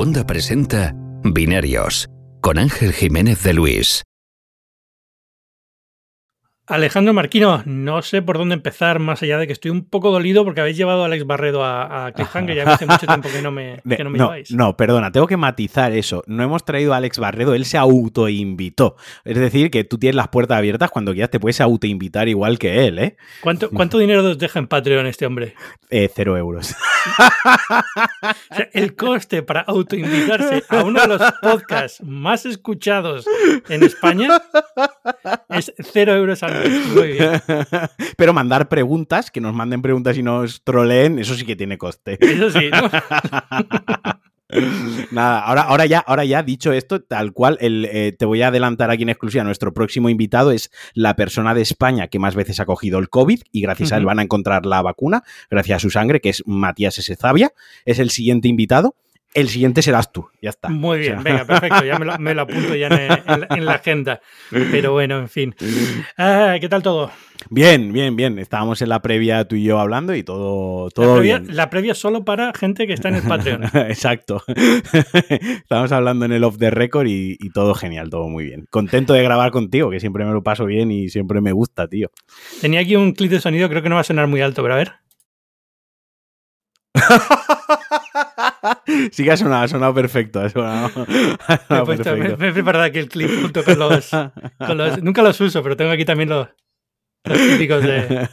Segunda presenta Binarios con Ángel Jiménez de Luis. Alejandro Marquino, no sé por dónde empezar más allá de que estoy un poco dolido porque habéis llevado a Alex Barredo a, a Cliffhanger, ya hace mucho tiempo que no me, que no me no, lleváis. no, perdona, tengo que matizar eso. No hemos traído a Alex Barredo, él se autoinvitó. Es decir, que tú tienes las puertas abiertas cuando quieras, te puedes autoinvitar igual que él, ¿eh? ¿Cuánto, ¿Cuánto dinero os deja en Patreon este hombre? Eh, cero euros. O sea, el coste para autoinvitarse a uno de los podcasts más escuchados en España es cero euros al. Muy bien. Pero mandar preguntas, que nos manden preguntas y nos troleen, eso sí que tiene coste. Eso sí, ¿no? Nada, ahora, ahora, ya, ahora ya dicho esto, tal cual, el, eh, te voy a adelantar aquí en exclusiva. Nuestro próximo invitado es la persona de España que más veces ha cogido el COVID y gracias a él van a encontrar la vacuna, gracias a su sangre, que es Matías S. Zavia. Es el siguiente invitado. El siguiente serás tú, ya está. Muy bien, O sea, venga, perfecto, ya me lo, me lo apunto ya en, en la- en la agenda. Pero bueno, en fin. Ah, ¿Qué tal todo? Bien, bien, bien. Estábamos en la previa tú y yo hablando y todo, La todo previa, bien. la previa solo para gente que está en el Patreon. Exacto. Estábamos hablando en el off the record y, y todo genial, todo muy bien. Contento de grabar contigo, que siempre me lo paso bien y siempre me gusta, tío. Tenía aquí un clip de sonido, creo que no va a sonar muy alto, pero a ver. sí que ha sonado, ha sonado perfecto. Ha sonado, ha Me he, me- me preparado aquí el clip junto con los, con los- Nunca los uso, pero tengo aquí también los, los típicos de,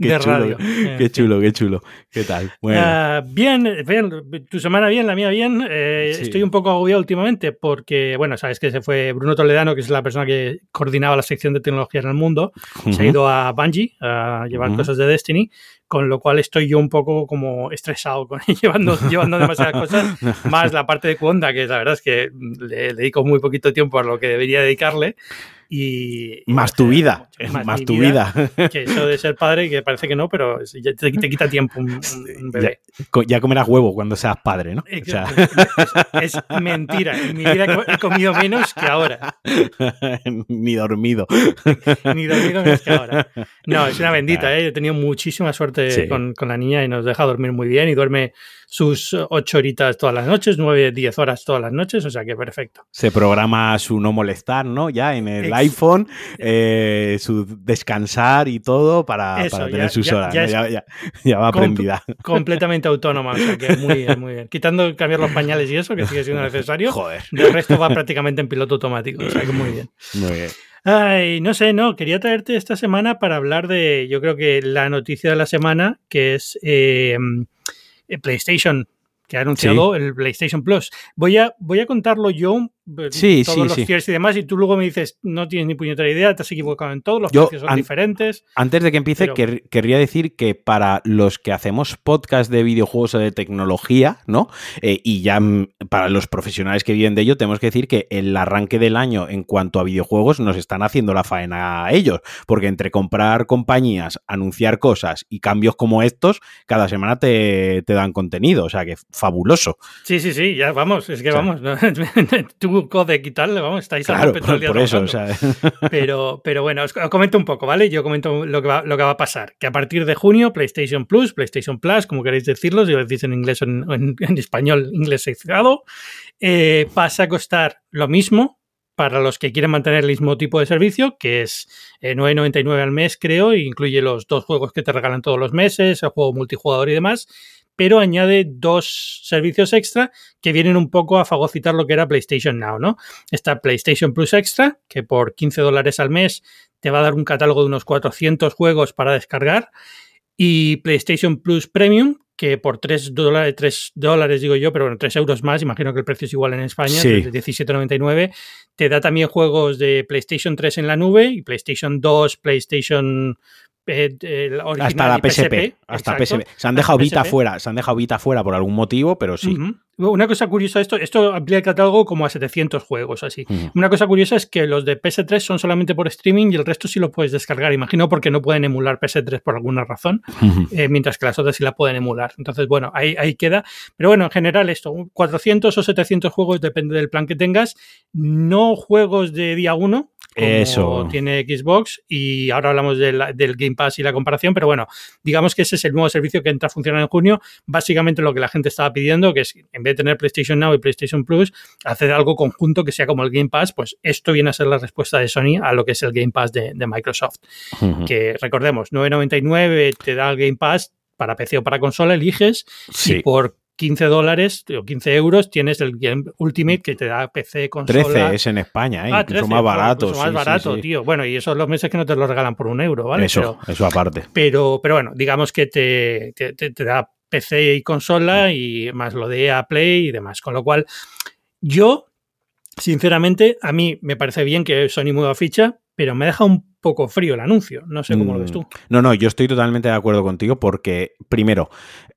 qué de chulo, radio. Qué chulo, qué chulo. ¿Qué tal? Bueno, Ah, bien, bien, tu semana bien, la mía bien. Eh, Sí. Estoy un poco agobiado últimamente porque, bueno, sabes que se fue Bruno Toledano, que es la persona que coordinaba la sección de tecnología en el mundo, se ha ido a Bungie a llevar Ujú. cosas de Destiny, con lo cual estoy yo un poco como estresado con llevando, llevando demasiadas cosas, más la parte de Cuonda, que la verdad es que le dedico muy poquito tiempo a lo que debería dedicarle. Y, y más tu vida, más, tu vida. Que eso de ser padre, que parece que no, pero ya te, te quita tiempo un, bebé. Co- ya comerás huevo cuando seas padre, ¿no? O sea, es, es mentira. En mi vida he comido menos que ahora. ni dormido. Ni dormido menos que ahora. No, es una bendita, ¿eh? He tenido muchísima suerte Sí. con, con la niña y nos deja dormir muy bien y duerme sus ocho horitas todas las noches, nueve, diez horas todas las noches, o sea que perfecto. Se programa su no molestar, ¿no? Ya en el Ex- iPhone, eh, su descansar y todo para, Eso, para ya- tener sus ya- horas. ya ¿no? es Ya, ya- ya va aprendida. Completamente autónoma, o sea que muy bien, muy bien. Quitando cambiar los pañales y eso, que sigue siendo necesario, Joder. del resto va prácticamente en piloto automático, o sea que muy bien. Muy bien. Ay, no sé, no, quería traerte esta semana para hablar de, yo creo que la noticia de la semana, que es eh, eh, PlayStation, que ha anunciado el PlayStation Plus. Voy a, voy a contarlo yo, eh, Sí, todos sí, los sí. tiers y demás, y tú luego me dices, no tienes ni puñetera idea, te has equivocado en todo, los Yo, precios son an- diferentes. Antes de que empiece, Pero- quer- querría decir que para los que hacemos podcast de videojuegos o de tecnología, ¿no? Eh, y ya mm, para los profesionales que viven de ello, tenemos que decir que el arranque del año en cuanto a videojuegos nos están haciendo la faena a ellos. Porque entre comprar compañías, anunciar cosas y cambios como estos, cada semana te, te dan contenido. O sea que fabuloso. Sí, sí, sí, ya vamos, es que O sea- vamos, ¿no? tú codec y tal, vamos, estáis a Claro, el por, día por eso. O trabajando. sea, Pero, pero bueno, os, os comento un poco, ¿vale? Yo comento lo que, va, lo que va a pasar. Que a partir de junio, PlayStation Plus, PlayStation Plus, como queréis decirlo, si lo decís en inglés o en, o en- en español, inglés seccionado, eh, pasa a costar lo mismo para los que quieren mantener el mismo tipo de servicio, que es eh, 9,99 al mes, creo, e incluye los dos juegos que te regalan todos los meses, el juego multijugador y demás, pero añade dos servicios extra que vienen un poco a fagocitar lo que era PlayStation Now, ¿no? Está PlayStation Plus Extra, que por 15 dólares al mes te va a dar un catálogo de unos 400 juegos para descargar, y PlayStation Plus Premium, que por 3 dólares, 3 dólares digo yo, pero bueno, 3 euros más, imagino que el precio es igual en España, Sí. de 17,99, te da también juegos de PlayStation 3 en la nube y PlayStation 2, PlayStation eh, hasta la PSP. Hasta. PSP. Se han dejado Vita PSP. fuera. Se han dejado Vita fuera por algún motivo, pero sí. Una cosa curiosa esto, esto amplía el catálogo como a 700 juegos así. Una cosa curiosa es que los de PS3 son solamente por streaming y el resto sí lo puedes descargar. Imagino porque no pueden emular PS3 por alguna razón, eh, mientras que las otras sí la pueden emular. Entonces, bueno, ahí, ahí queda. Pero bueno, en general esto, 400 o 700 juegos depende del plan que tengas. No juegos de día 1, como Eso. tiene Xbox y ahora hablamos de la- del Game Pass y la comparación, pero bueno, digamos que ese es el nuevo servicio que entra a funcionar en junio. Básicamente lo que la gente estaba pidiendo, que es en vez de tener PlayStation Now y PlayStation Plus, hacer algo conjunto que sea como el Game Pass, pues esto viene a ser la respuesta de Sony a lo que es el Game Pass de, de Microsoft. Que recordemos, 9.99 te da el Game Pass para PC o para consola, eliges Sí. y por 15 dólares o 15 euros tienes el Game Ultimate que te da PC, consola. 13 es en España, ¿eh? Ah, incluso 13, más joder, barato. incluso más sí, barato, sí. tío. Bueno, y esos los meses que no te los regalan por un euro, ¿vale? Eso, Pero, eso aparte. pero, pero bueno, digamos que te, te- te- te da PC y consola y más lo de EA Play y demás. Con lo cual, yo, sinceramente, a mí me parece bien que Sony mueva ficha, pero me deja un poco frío el anuncio. No sé cómo lo ves Mm, tú. No, no, yo estoy totalmente de acuerdo contigo porque, primero,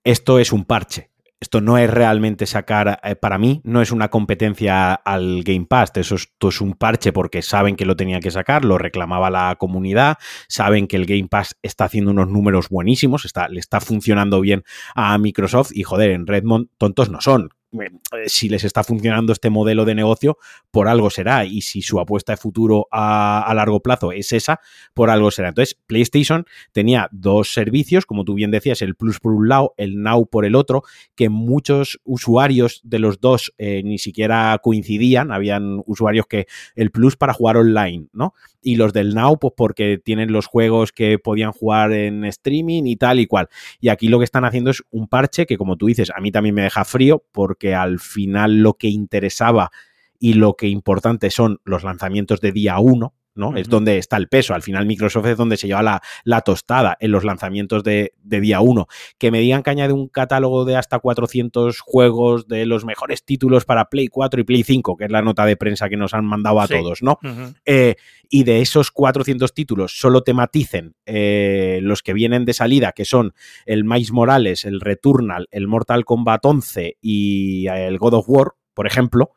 esto es un parche. Esto no es realmente sacar, eh, para mí, no es una competencia al Game Pass. Eso es, esto es un parche porque saben que lo tenían que sacar, lo reclamaba la comunidad, saben que el Game Pass está haciendo unos números buenísimos, está, le está funcionando bien a Microsoft y, joder, en Redmond tontos no son. Eh, Si les está funcionando este modelo de negocio, por algo será. Y si su apuesta de futuro a, largo plazo es esa, por algo será. Entonces, PlayStation tenía dos servicios, como tú bien decías, el Plus por un lado, el Now por el otro, que muchos usuarios de los dos eh, ni siquiera coincidían. Habían usuarios que el Plus para jugar online, ¿no? Y los del Now, pues porque tienen los juegos que podían jugar en streaming y tal y cual. Y aquí lo que están haciendo es un parche que, como tú dices, a mí también me deja frío, porque al final lo que interesaba y lo que importante son los lanzamientos de día 1, ¿no? Es donde está el peso. Al final Microsoft es donde se lleva la, la tostada en los lanzamientos de, de día 1. Que me digan que añade un catálogo de hasta 400 juegos de los mejores títulos para Play 4 y Play 5, que es la nota de prensa que nos han mandado a Sí. todos, ¿no? Eh, y de esos 400 títulos solo te maticen eh, los que vienen de salida, que son el Miles Morales, el Returnal, el Mortal Kombat 11 y el God of War, por ejemplo,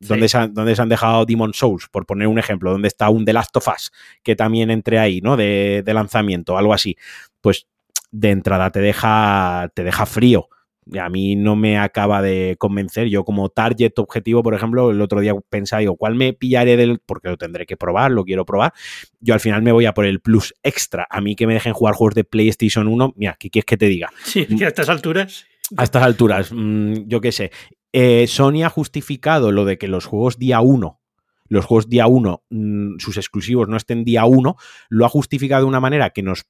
Sí. donde, se han, donde se han dejado Demon Souls, por poner un ejemplo, donde está un The Last of Us, que también entre ahí, ¿no? De, de lanzamiento, algo así. Pues de entrada te deja, te deja frío. Y a mí no me acaba de convencer. Yo como target objetivo, por ejemplo, el otro día pensaba, digo, ¿cuál me pillaré del...? Porque lo tendré que probar, lo quiero probar. Yo al final me voy a por el plus extra. A mí que me dejen jugar juegos de PlayStation 1, mira, ¿qué quieres que te diga? Sí, que a estas alturas. A estas alturas, mm, yo qué sé. Eh, Sony ha justificado lo de que los juegos día 1, los juegos día 1, mm, sus exclusivos no estén día 1, lo ha justificado de una manera que nos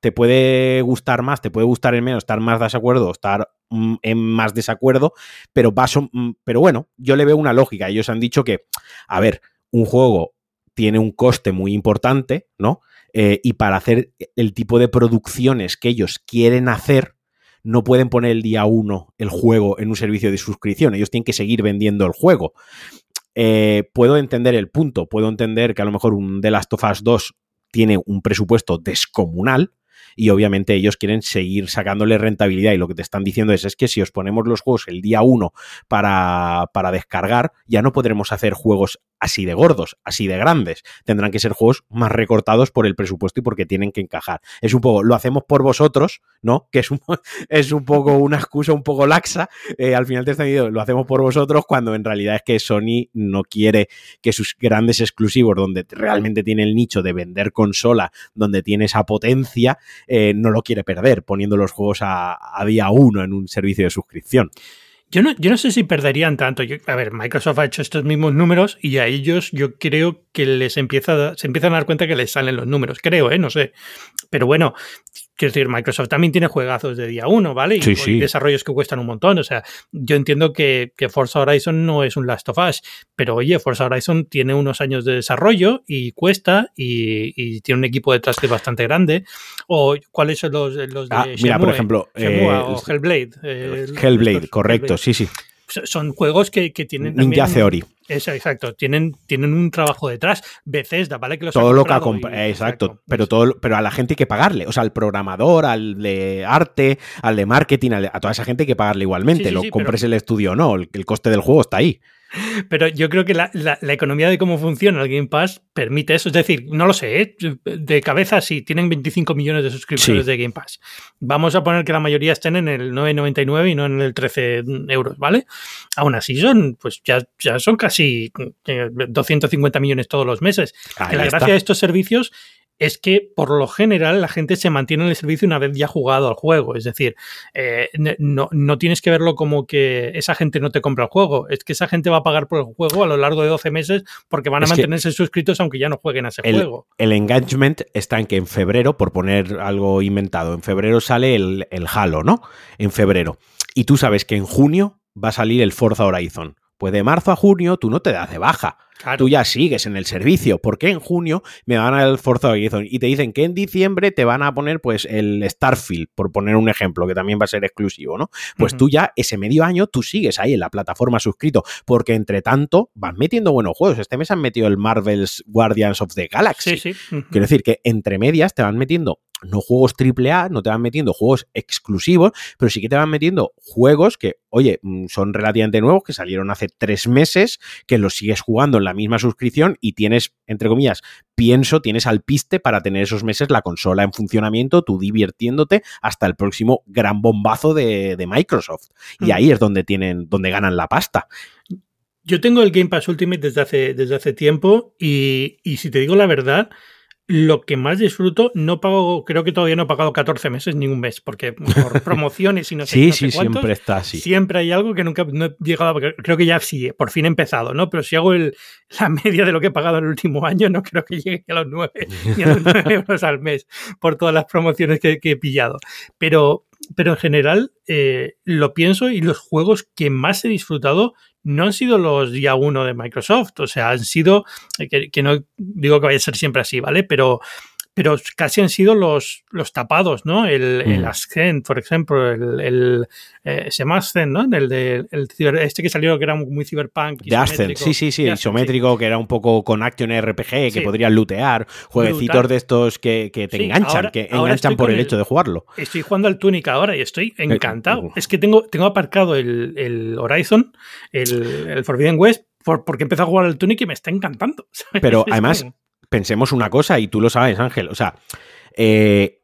te puede gustar más, te puede gustar en menos, estar más desacuerdo, estar mm, en más desacuerdo, pero, paso, mm, pero bueno, yo le veo una lógica. Ellos han dicho que, a ver, un juego tiene un coste muy importante, ¿no? Eh, y para hacer el tipo de producciones que ellos quieren hacer, no pueden poner el día uno el juego en un servicio de suscripción. Ellos tienen que seguir vendiendo el juego. Eh, puedo entender el punto, puedo entender que a lo mejor un The Last of Us 2 tiene un presupuesto descomunal y obviamente ellos quieren seguir sacándole rentabilidad y lo que te están diciendo es, es que si os ponemos los juegos el día 1 para, para descargar, ya no podremos hacer juegos así de gordos, así de grandes. Tendrán que ser juegos más recortados por el presupuesto y porque tienen que encajar. Es un poco, lo hacemos por vosotros, ¿no? Que es un, es un poco una excusa un poco laxa. Eh, al final te están diciendo, lo hacemos por vosotros, cuando en realidad es que Sony no quiere que sus grandes exclusivos, donde realmente tiene el nicho de vender consola, donde tiene esa potencia, eh, no lo quiere perder, poniendo los juegos a, a día uno en un servicio de suscripción. Yo no, yo no sé si perderían tanto. A ver, Microsoft ha hecho estos mismos números y a ellos yo creo que les empieza, se empiezan a dar cuenta que les salen los números. Creo, ¿eh? No sé. Pero bueno, quiero decir, Microsoft también tiene juegazos de día uno, ¿vale? Y, Sí, sí. desarrollos que cuestan un montón. O sea, yo entiendo que, que Forza Horizon no es un Last of Us, pero oye, Forza Horizon tiene unos años de desarrollo y cuesta y, y tiene un equipo detrás que es bastante grande. O cuáles son los, los de Ah, mira, por ejemplo, Shenmue eh, o Hellblade. eh, Hellblade, estos- correcto, Hellblade. sí, sí. So- Son juegos que, que tienen. Ninja Theory. Es, exacto, tienen, tienen un trabajo detrás. Bethesda, ¿vale? Que los todo lo que ha comprado Exacto, pero todo, pero a la gente hay que pagarle. O sea, al programador, al de arte, al de marketing, a toda esa gente hay que pagarle igualmente. Sí, sí, lo sí, compres el estudio o no, el, el coste del juego está ahí. Pero yo creo que la, economía de cómo funciona el Game Pass permite eso. Es decir, no lo sé, ¿eh? de cabeza sí, tienen 25 millones de suscriptores de Game Pass. Vamos a poner que la mayoría estén en el 9,99 y no en el 13 euros, ¿vale? Aún así son, pues ya, ya son casi 250 eh, millones todos los meses. la gracia de estos servicios es que por lo general la gente se mantiene en el servicio una vez ya jugado al juego. Es decir, eh, no, no, tienes que verlo como que esa gente no te compra el juego. Es que esa gente va a pagar por el juego a lo largo de 12 meses porque van a mantenerse suscritos aunque ya no jueguen a ese juego. El engagement está en que en febrero, por poner algo inventado, en febrero sale el, el Halo, ¿no? En febrero. Y tú sabes que en junio va a salir el Forza Horizon. Pues de marzo a junio tú no te das de baja. Tú ya sigues en el servicio. porque en junio me van a dar el Forza Horizon? Y te dicen que en diciembre te van a poner pues el Starfield, por poner un ejemplo, que también va a ser exclusivo, ¿no? Pues tú ya ese medio año tú sigues ahí en la plataforma suscrito, porque entre tanto van metiendo buenos juegos. Este mes han metido el Marvel's Guardians of the Galaxy. Sí, sí. Quiero decir que entre medias te van metiendo no juegos AAA, no te van metiendo juegos exclusivos, pero sí que te van metiendo juegos que, oye, mm, son relativamente nuevos, que salieron hace tres meses, que los sigues jugando en la misma suscripción y tienes, entre comillas, pienso, tienes al piste para tener esos meses la consola en funcionamiento, tú divirtiéndote hasta el próximo gran bombazo de, Microsoft. Y mm. ahí es donde tienen, donde ganan la pasta. Yo tengo el Game Pass Ultimate desde hace, desde hace tiempo y, y si te digo la verdad, lo que más disfruto, no pago, creo que todavía no he pagado 14 meses ni un mes, porque por promociones y no sé, sí, sí, siempre está así. Siempre hay algo que nunca no he llegado, creo que ya sí, por fin he empezado, ¿no? Pero si hago el, la media de lo que he pagado en el último año, no creo que llegue a los 9, ni a los 9 euros al mes por todas las promociones que, he pillado. Pero, pero en general eh, lo pienso y los juegos que más he disfrutado no han sido los día uno de Microsoft, o sea, han sido, eh, que, no digo que vaya a ser siempre así, ¿vale? Pero pero casi han sido los, los tapados, ¿no? El, el mm. Ascent, por ejemplo, el, el eh, se llama Ascent, ¿no? El de el, este que salió que era muy cyberpunk. De Ascent, sí, sí, sí, isométrico, que era un poco con action RPG, que podrías lootear, jueguecitos de estos que, que te enganchan, que enganchan por el, hecho de jugarlo. Estoy jugando al Tunic ahora y estoy eh, encantado. es que tengo, tengo aparcado el, Horizon, el, Forbidden West, porque empecé a jugar al Tunic y me está encantando. Pero además, pensemos una cosa, y tú lo sabes, Ángel, o sea, eh,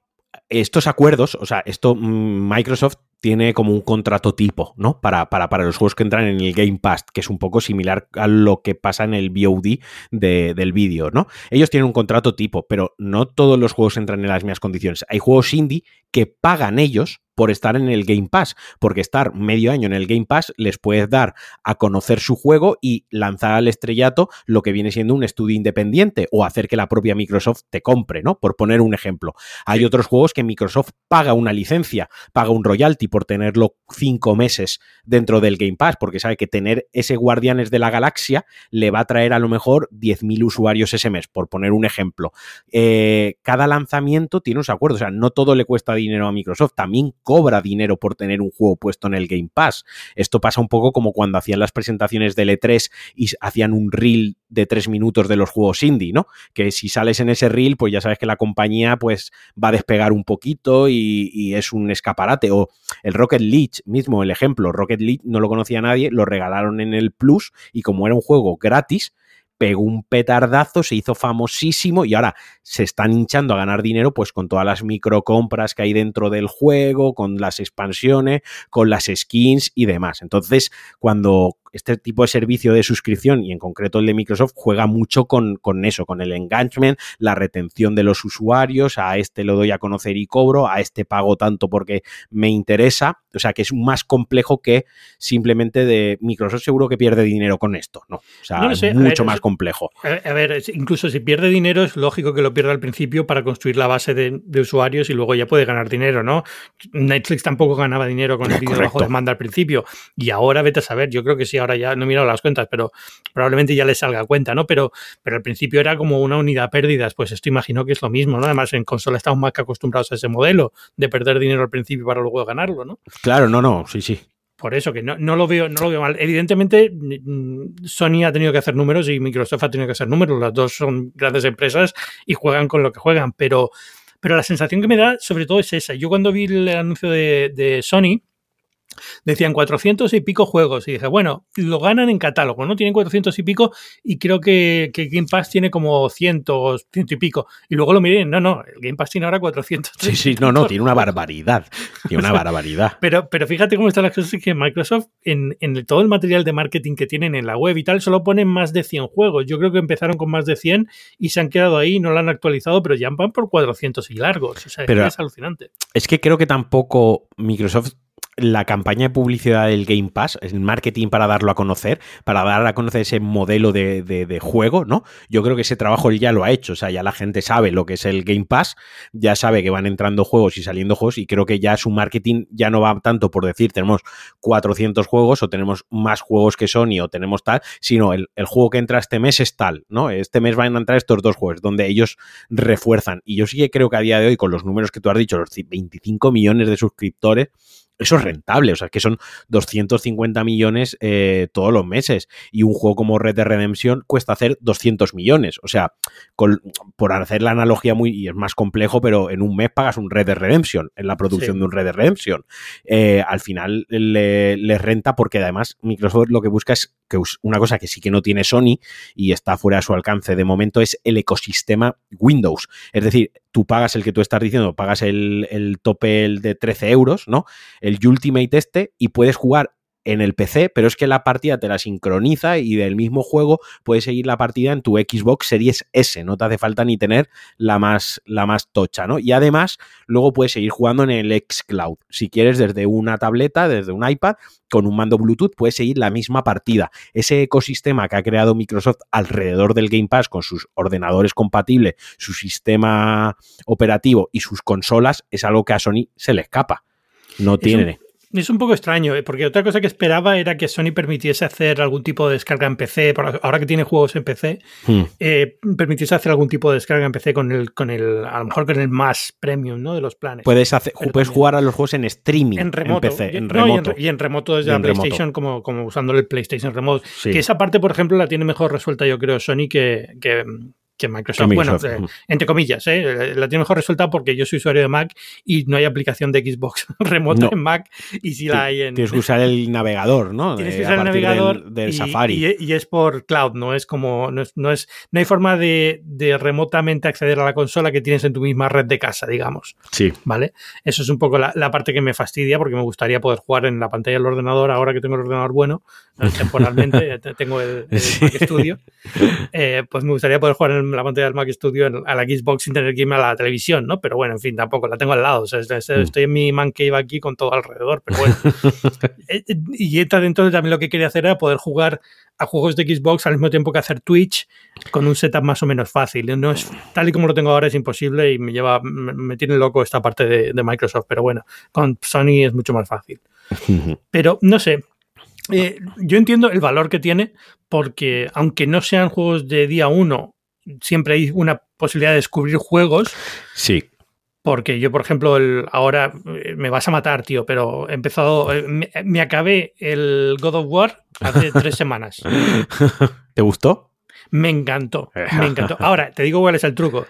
estos acuerdos, o sea, esto mm, Microsoft tiene como un contrato tipo, ¿no? Para, para, para, los juegos que entran en el Game Pass, que es un poco similar a lo que pasa en el VOD del vídeo, ¿no? Ellos tienen un contrato tipo, pero no todos los juegos entran en las mismas condiciones. Hay juegos indie que pagan ellos por estar en el Game Pass, porque estar medio año en el Game Pass les puede dar a conocer su juego y lanzar al estrellato lo que viene siendo un estudio independiente o hacer que la propia Microsoft te compre, ¿no? Por poner un ejemplo. Hay otros juegos que Microsoft paga una licencia, paga un royalty por tenerlo cinco meses dentro del Game Pass, porque sabe que tener ese Guardianes de la Galaxia le va a traer a lo mejor 10.000 usuarios ese mes, por poner un ejemplo. Eh, cada lanzamiento tiene un acuerdo, o sea, no todo le cuesta dinero a Microsoft, también cobra dinero por tener un juego puesto en el Game Pass. Esto pasa un poco como cuando hacían las presentaciones del E3 y hacían un reel de tres minutos de los juegos indie, ¿no? Que si sales en ese reel, pues ya sabes que la compañía pues va a despegar un poquito y, es un escaparate. O el Rocket League mismo, el ejemplo, Rocket League no lo conocía nadie, lo regalaron en el Plus y como era un juego gratis, pegó un petardazo, se hizo famosísimo y ahora se están hinchando a ganar dinero pues con todas las microcompras que hay dentro del juego, con las expansiones, con las skins y demás. Entonces, cuando este tipo de servicio de suscripción y en concreto el de Microsoft juega mucho con, con, eso, con el engagement, la retención de los usuarios, a este lo doy a conocer y cobro, a este pago tanto porque me interesa, o sea que es más complejo que simplemente de Microsoft seguro que pierde dinero con esto, ¿no? O sea, es mucho más complejo. A ver, incluso si pierde dinero es lógico que lo pierda al principio para construir la base de, usuarios y luego ya puede ganar dinero, ¿no? Netflix tampoco ganaba dinero con el vídeo bajo demanda al principio y ahora vete a saber, yo creo que sí ahora ya no he mirado las cuentas, pero probablemente ya le salga cuenta, ¿no? Pero, pero al principio era como una unidad pérdidas, pues esto imagino que es lo mismo, ¿no? Además, en consola estamos más que acostumbrados a ese modelo de perder dinero al principio para luego ganarlo, ¿no? Claro, no, no, sí, sí. Por eso que no, no, lo veo, no lo veo mal. Evidentemente, Sony ha tenido que hacer números y Microsoft ha tenido que hacer números. Las dos son grandes empresas y juegan con lo que juegan, pero, pero la sensación que me da sobre todo es esa. Yo cuando vi el anuncio de, de Sony, decían 400 y pico juegos. Y dije, bueno, lo ganan en catálogo, ¿no? Tienen 400 y pico y creo que, que Game Pass tiene como 100, 100 y pico. Y luego lo miré, no, no, el Game Pass tiene ahora 400. Sí, sí, no, no, tiene una barbaridad. Tiene una barbaridad. pero, pero fíjate cómo están las cosas que Microsoft, en, en, todo el material de marketing que tienen en la web y tal, solo ponen más de 100 juegos. Yo creo que empezaron con más de 100 y se han quedado ahí, no lo han actualizado, pero ya van por 400 y largos. O sea, pero, es alucinante. Es que creo que tampoco Microsoft la campaña de publicidad del Game Pass, el marketing para darlo a conocer, para dar a conocer ese modelo de, de, juego, ¿no? Yo creo que ese trabajo él ya lo ha hecho, o sea, ya la gente sabe lo que es el Game Pass, ya sabe que van entrando juegos y saliendo juegos y creo que ya su marketing ya no va tanto por decir tenemos 400 juegos o tenemos más juegos que Sony o tenemos tal, sino el, el juego que entra este mes es tal, ¿no? Este mes van a entrar estos dos juegos donde ellos refuerzan y yo sí que creo que a día de hoy con los números que tú has dicho, los 25 millones de suscriptores, eso es rentable, o sea, que son 250 millones eh, todos los meses. Y un juego como Red Dead Redemption cuesta hacer 200 millones. O sea, por hacer la analogía muy, y es más complejo, pero en un mes pagas un Red Dead Redemption, en la producción de un Red Dead Redemption. Eh, al final le, le, renta porque además Microsoft lo que busca es que una cosa que sí que no tiene Sony y está fuera de su alcance de momento es el ecosistema Windows. Es decir, tú pagas el que tú estás diciendo, pagas el, el tope de 13 euros, ¿no? El Ultimate este y puedes jugar en el PC, pero es que la partida te la sincroniza y del mismo juego puedes seguir la partida en tu Xbox Series S, no te hace falta ni tener la más, la más tocha, ¿no? Y además, luego puedes seguir jugando en el xCloud. Si quieres, desde una tableta, desde un iPad, con un mando Bluetooth, puedes seguir la misma partida. Ese ecosistema que ha creado Microsoft alrededor del Game Pass con sus ordenadores compatibles, su sistema operativo y sus consolas, es algo que a Sony se le escapa. No tiene. Es un poco extraño, ¿eh? porque otra cosa que esperaba era que Sony permitiese hacer algún tipo de descarga en PC, ahora que tiene juegos en PC, hmm. eh, permitiese hacer algún tipo de descarga en PC con el, con el, a lo mejor con el más premium, ¿no? De los planes. Puedes, hacer, puedes jugar a los juegos en streaming. En remoto. En PC, en remoto. y, en, remoto desde la PlayStation, como, como usando el PlayStation Remote. Que esa parte, por ejemplo, la tiene mejor resuelta, yo creo, Sony, que, que que Microsoft, bueno, eh, entre comillas, eh, la tiene mejor resultado porque yo soy usuario de Mac y no hay aplicación de Xbox remoto en Mac y si la hay en... Tienes que usar el navegador, ¿no? Tienes que usar el navegador del, Safari. Y, es por cloud, no es como, no, es, no, hay forma de, remotamente acceder a la consola que tienes en tu misma red de casa, digamos. Sí. ¿Vale? Eso es un poco la, parte que me fastidia porque me gustaría poder jugar en la pantalla del ordenador ahora que tengo el ordenador bueno, temporalmente, tengo el, Mac Studio, eh, pues me gustaría poder jugar en la pantalla del Mac Studio a la Xbox sin tener que irme a la televisión, ¿no? Pero bueno, en fin, tampoco la tengo al lado. O sea, mm. estoy en mi man cave aquí con todo alrededor, pero bueno. Eh, eh, y entra dentro también lo que quería hacer era poder jugar a juegos de Xbox al mismo tiempo que hacer Twitch con un setup más o menos fácil. No es tal y como lo tengo ahora es imposible y me lleva me, tiene loco esta parte de Microsoft, pero bueno, con Sony es mucho más fácil. Pero no sé, eh, yo entiendo el valor que tiene porque aunque no sean juegos de día uno, siempre hay una posibilidad de descubrir juegos. Sí. Porque yo, por ejemplo, ahora eh, me vas a matar, tío, pero he empezado, eh, me, acabé el God of War hace tres semanas. ¿Te gustó? Me encantó, me encantó. Ahora, te digo cuál es el truco.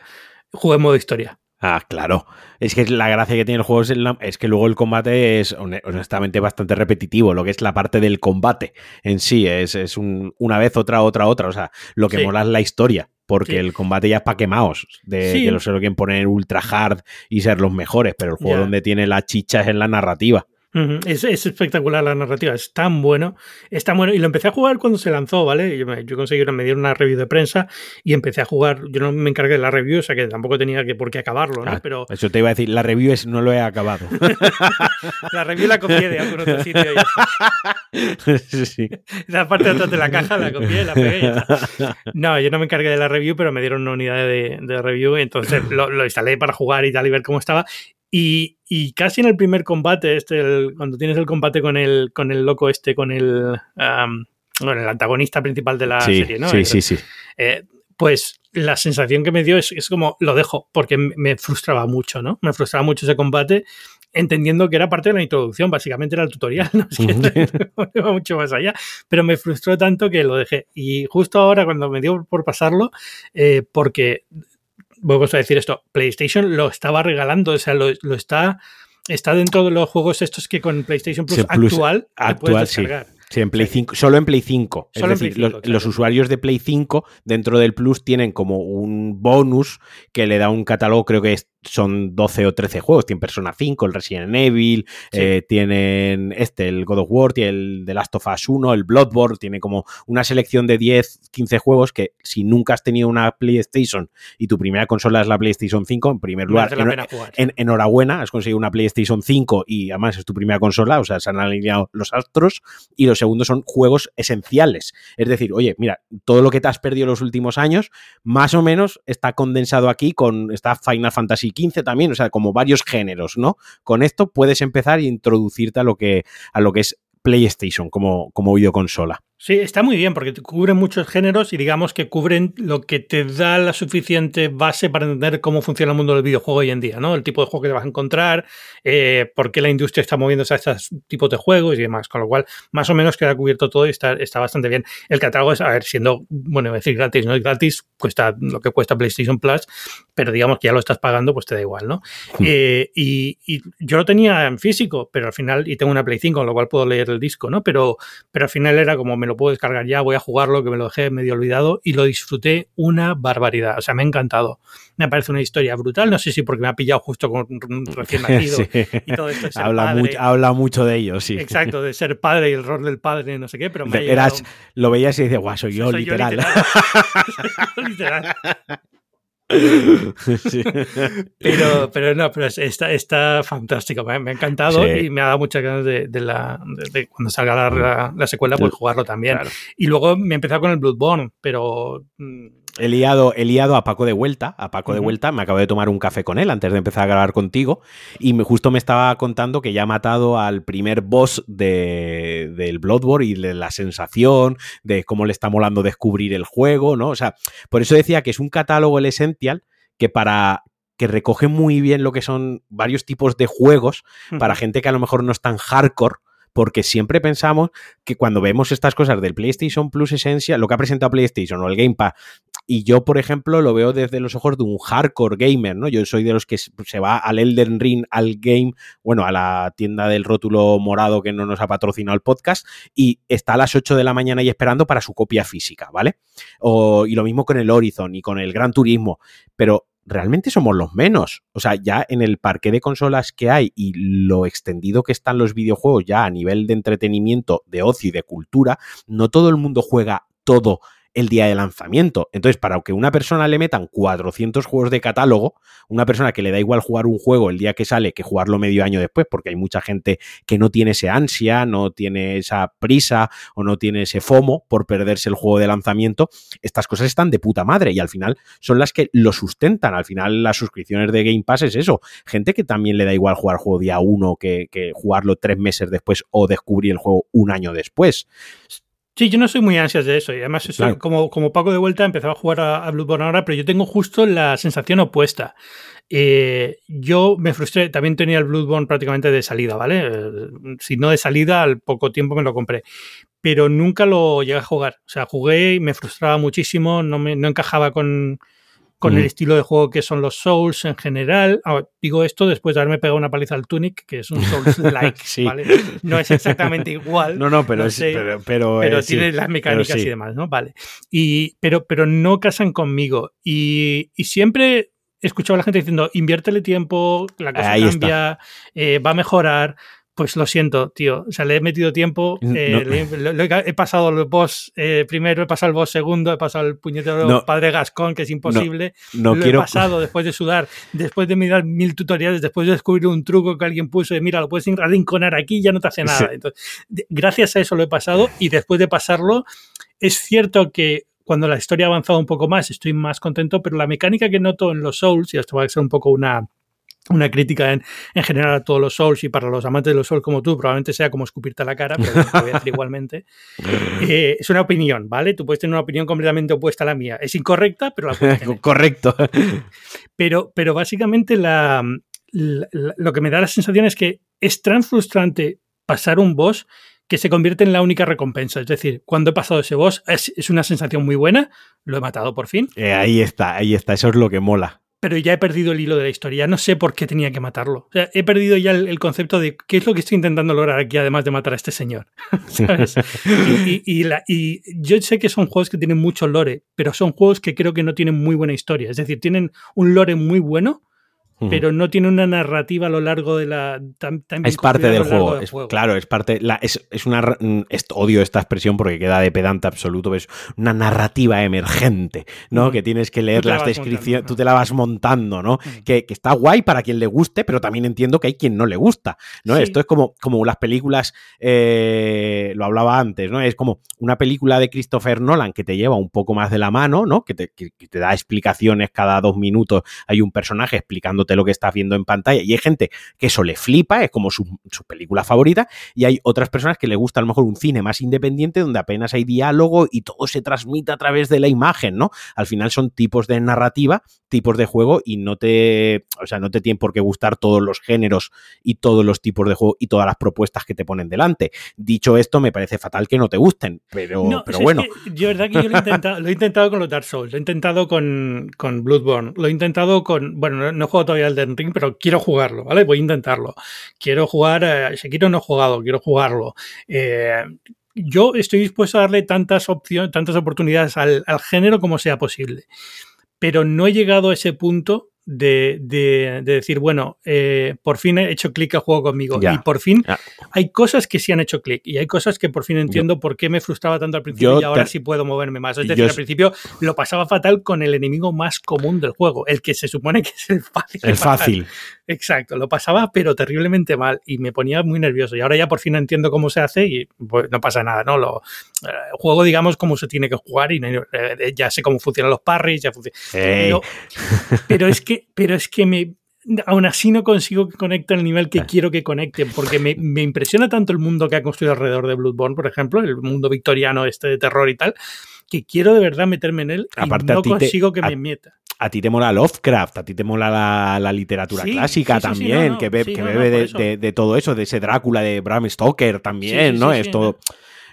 Jugué en modo historia. Ah, claro. Es que la gracia que tiene el juego es, que luego el combate es honestamente bastante repetitivo. Lo que es la parte del combate en sí es, es una vez, otra, otra, otra. O sea, lo que mola es la historia. Porque el combate ya es para quemaos. De que no se lo quieren poner ultra hard y ser los mejores. Pero el juego donde tiene la chicha es en la narrativa es, espectacular la narrativa, es tan bueno, es tan bueno. Y lo empecé a jugar cuando se lanzó, ¿vale? Yo, yo conseguí me dieron una review de prensa y empecé a jugar. Yo no me encargué de la review, o sea que tampoco tenía que por qué acabarlo, ¿no? Ah, Pero... Eso te iba a decir, la review es no lo he acabado. la review la copié de algún otro sitio. sí, sí. La parte de atrás de la caja la copié, la pegué. no, yo no me encargué de la review, pero me dieron una unidad de, de review, entonces lo, lo instalé para jugar y tal y ver cómo estaba. Y, y, casi en el primer combate, este, cuando tienes el combate con el, con el loco este, con el, el antagonista principal de la serie, ¿no? Sí, sí, sí. Eh, pues la sensación que me dio es, es, como lo dejo, porque me frustraba mucho, ¿no? Me frustraba mucho ese combate, entendiendo que era parte de la introducción, básicamente era el tutorial, no iba mucho más allá, pero me frustró tanto que lo dejé. Y justo ahora, cuando me dio por pasarlo, eh, porque vamos a decir esto, PlayStation lo estaba regalando, o sea, lo, está está dentro de los juegos estos que con PlayStation Plus, actual, actual sí. Sí, en Play 5, solo en Play 5. Es decir, los, usuarios de Play 5 dentro del Plus tienen como un bonus que le da un catálogo, creo que es son 12 o 13 juegos. Tienen Persona 5, el Resident Evil, eh, tienen este, el God of War, tiene el The Last of Us 1, el Bloodborne, tiene como una selección de 10, 15 juegos que si nunca has tenido una PlayStation y tu primera consola es la PlayStation 5, en primer lugar, en, enhorabuena, has conseguido una PlayStation 5 y además es tu primera consola, o sea, se han alineado los astros. Y lo segundo son juegos esenciales. Es decir, oye, mira, todo lo que te has perdido los últimos años, más o menos está condensado aquí con esta Final Fantasy 15 también, o sea, como varios géneros, ¿no? Con esto puedes empezar a introducirte a lo que, a lo que es PlayStation como, como videoconsola. Sí, está muy bien porque cubren muchos géneros y digamos que cubren lo que te da la suficiente base para entender cómo funciona el mundo del videojuego hoy en día, ¿no? El tipo de juego que te vas a encontrar, eh, por qué la industria está moviéndose a estos tipos de juegos y demás. Con lo cual, más o menos queda cubierto todo y está, está bastante bien. El catálogo es, a ver, siendo, bueno, decir gratis, no es gratis, cuesta lo que cuesta PlayStation Plus, pero digamos que ya lo estás pagando, pues te da igual, ¿no? Hmm. Eh, y, y, yo lo tenía en físico, pero al final, y tengo una Play 5, con lo cual puedo leer el disco, ¿no? Pero, pero al final era como me lo puedo descargar ya, voy a jugarlo, que me lo dejé medio olvidado y lo disfruté una barbaridad. O sea, me ha encantado. Me parece una historia brutal. No sé si porque me ha pillado justo con recién nacido y todo esto. habla, mucho, habla mucho de ello, sí. Exacto, de ser padre y el rol del padre, no sé qué, pero me Eras, Lo veías y dices, guau, soy yo, literal. literal. pero, pero no, pero está, está fantástico. Me, ha encantado y me ha dado muchas ganas de, la, de, cuando salga la, la, secuela, pues jugarlo también. Y luego me he empezado con el Bloodborne, pero mm, He liado, he liado, a Paco de vuelta, a Paco de vuelta, me acabo de tomar un café con él antes de empezar a grabar contigo y me, justo me estaba contando que ya ha matado al primer boss de, del Bloodborne y de la sensación de cómo le está molando descubrir el juego, ¿no? O sea, por eso decía que es un catálogo el Essential que para que recoge muy bien lo que son varios tipos de juegos para gente que a lo mejor no es tan hardcore, porque siempre pensamos que cuando vemos estas cosas del PlayStation Plus Esencia, lo que ha presentado PlayStation o el Game Pass, y yo, por ejemplo, lo veo desde los ojos de un hardcore gamer, ¿no? Yo soy de los que se va al Elden Ring, al game, bueno, a la tienda del rótulo morado que no nos ha patrocinado el podcast, y está a las 8 de la mañana y esperando para su copia física, ¿vale? O, y lo mismo con el Horizon y con el Gran Turismo, pero realmente somos los menos. O sea, ya en el parque de consolas que hay y lo extendido que están los videojuegos ya a nivel de entretenimiento, de ocio y de cultura, no todo el mundo juega todo el día de lanzamiento. Entonces, para que una persona le metan 400 juegos de catálogo, una persona que le da igual jugar un juego el día que sale que jugarlo medio año después, porque hay mucha gente que no tiene ese ansia, no tiene esa prisa o no tiene ese FOMO por perderse el juego de lanzamiento, estas cosas están de puta madre y al final son las que lo sustentan. Al final las suscripciones de Game Pass es eso. Gente que también le da igual jugar juego día uno que, que jugarlo tres meses después o descubrir el juego un año después. Sí, yo no soy muy ansias de eso. Y además, como, como Paco de vuelta, empezaba a jugar a, Bloodborne ahora, pero yo tengo justo la sensación opuesta. Eh, yo me frustré, también tenía el Bloodborne prácticamente de salida, ¿vale? Eh, si no de salida, al poco tiempo me lo compré. Pero nunca lo llegué a jugar. O sea, jugué y me frustraba muchísimo, no, me, no encajaba con, con el estilo de juego que son los Souls en general. Ah, digo esto después de haberme pegado una paliza al Tunic, que es un Souls-like, ¿vale? No es exactamente igual. No, no, pero, pero, pero, tiene las mecánicas y demás, ¿no? Vale. Y, pero, pero no casan conmigo. Y, y siempre he escuchado a la gente diciendo, inviértele tiempo, la cosa cambia, eh, va a mejorar pues lo siento, tío. O sea, le he metido tiempo. Eh, he pasado el boss eh, primero, he pasado el boss segundo, he pasado el puñetero padre Gascón, que es imposible. lo he pasado después de sudar, después de mirar mil tutoriales, después de descubrir un truco que alguien puso de mira, lo puedes arrinconar aquí, ya no te hace nada. Entonces, gracias a eso lo he pasado y después de pasarlo, es cierto que cuando la historia ha avanzado un poco más, estoy más contento, pero la mecánica que noto en los Souls, y esto va a ser un poco una una crítica en, en, general a todos los Souls y para los amantes de los Souls como tú, probablemente sea como escupirte a la cara, pero te voy a decir igualmente. Eh, es una opinión, ¿vale? Tú puedes tener una opinión completamente opuesta a la mía. Es incorrecta, pero la puedes tener. Correcto. Pero, pero básicamente la, lo que me da la sensación es que es tan frustrante pasar un boss que se convierte en la única recompensa. Es decir, cuando he pasado ese boss, es, es una sensación muy buena, lo he matado por fin. Eh, ahí está, ahí está, eso es lo que mola pero ya he perdido el hilo de la historia. No sé por qué tenía que matarlo. O sea, he perdido ya el, concepto de qué es lo que estoy intentando lograr aquí, además de matar a este señor. ¿Sabes? Y, y, yo sé que son juegos que tienen mucho lore, pero son juegos que creo que no tienen muy buena historia. Es decir, tienen un lore muy bueno, pero no tiene una narrativa a lo largo de la. es parte del juego, Claro, es parte. La, es, es, una. Mm, odio esta expresión porque queda de pedante absoluto, es una narrativa emergente, ¿no? Que tienes que leer las descripciones, tú te la vas montando, ¿no? Que, está guay para quien le guste, pero también entiendo que hay quien no le gusta, ¿no? Esto es como, como las películas. Eh, lo hablaba antes, ¿no? Es como una película de Christopher Nolan que te lleva un poco más de la mano, ¿no? Que te, que te da explicaciones cada dos minutos. Hay un personaje explicándote lo que estás viendo en pantalla. Y hay gente que eso le flipa, es como su, película favorita, y hay otras personas que le gusta a lo mejor un cine más independiente donde apenas hay diálogo y todo se transmite a través de la imagen, ¿no? Al final son tipos de narrativa, tipos de juego y no te, o sea, no te tienen por qué gustar todos los géneros y todos los tipos de juego y todas las propuestas que te ponen delante. Dicho esto, me parece fatal que no te gusten, pero, pero bueno. yo, verdad que yo lo he, intentado, lo he intentado con los Dark Souls, lo he intentado con, con Bloodborne, lo he intentado con, bueno, no, no he jugado todavía Elden Ring, pero quiero jugarlo, ¿vale? Voy a intentarlo. Quiero jugar, eh, Sekiro no he jugado, quiero jugarlo. Eh, yo estoy dispuesto a darle tantas opciones, tantas oportunidades al, género como sea posible. Pero no he llegado a ese punto de, de, decir, bueno, eh, por fin he hecho clic a juego conmigo. Y por fin hay cosas que sí han hecho clic y hay cosas que por fin entiendo por qué me frustraba tanto al principio y ahora sí puedo moverme más. Es decir, al principio lo pasaba fatal con el enemigo más común del juego, el que se supone que es el fácil. El fácil. Exacto, lo pasaba pero terriblemente mal y me ponía muy nervioso. Y ahora ya por fin entiendo cómo se hace y pues, no pasa nada, ¿no? Lo eh, juego, digamos, cómo se tiene que jugar y eh, ya sé cómo funcionan los parries, ya funciona. pero es que pero es que me, aún así no consigo que conecte al nivel que ah. quiero que conecte, porque me, impresiona tanto el mundo que ha construido alrededor de Bloodborne, por ejemplo, el mundo victoriano este de terror y tal, que quiero de verdad meterme en él y no consigo que me meta. A ti te mola Lovecraft, a ti te mola la, literatura clásica también, que, bebe de, todo eso, de ese Drácula de Bram Stoker también, ¿no? Esto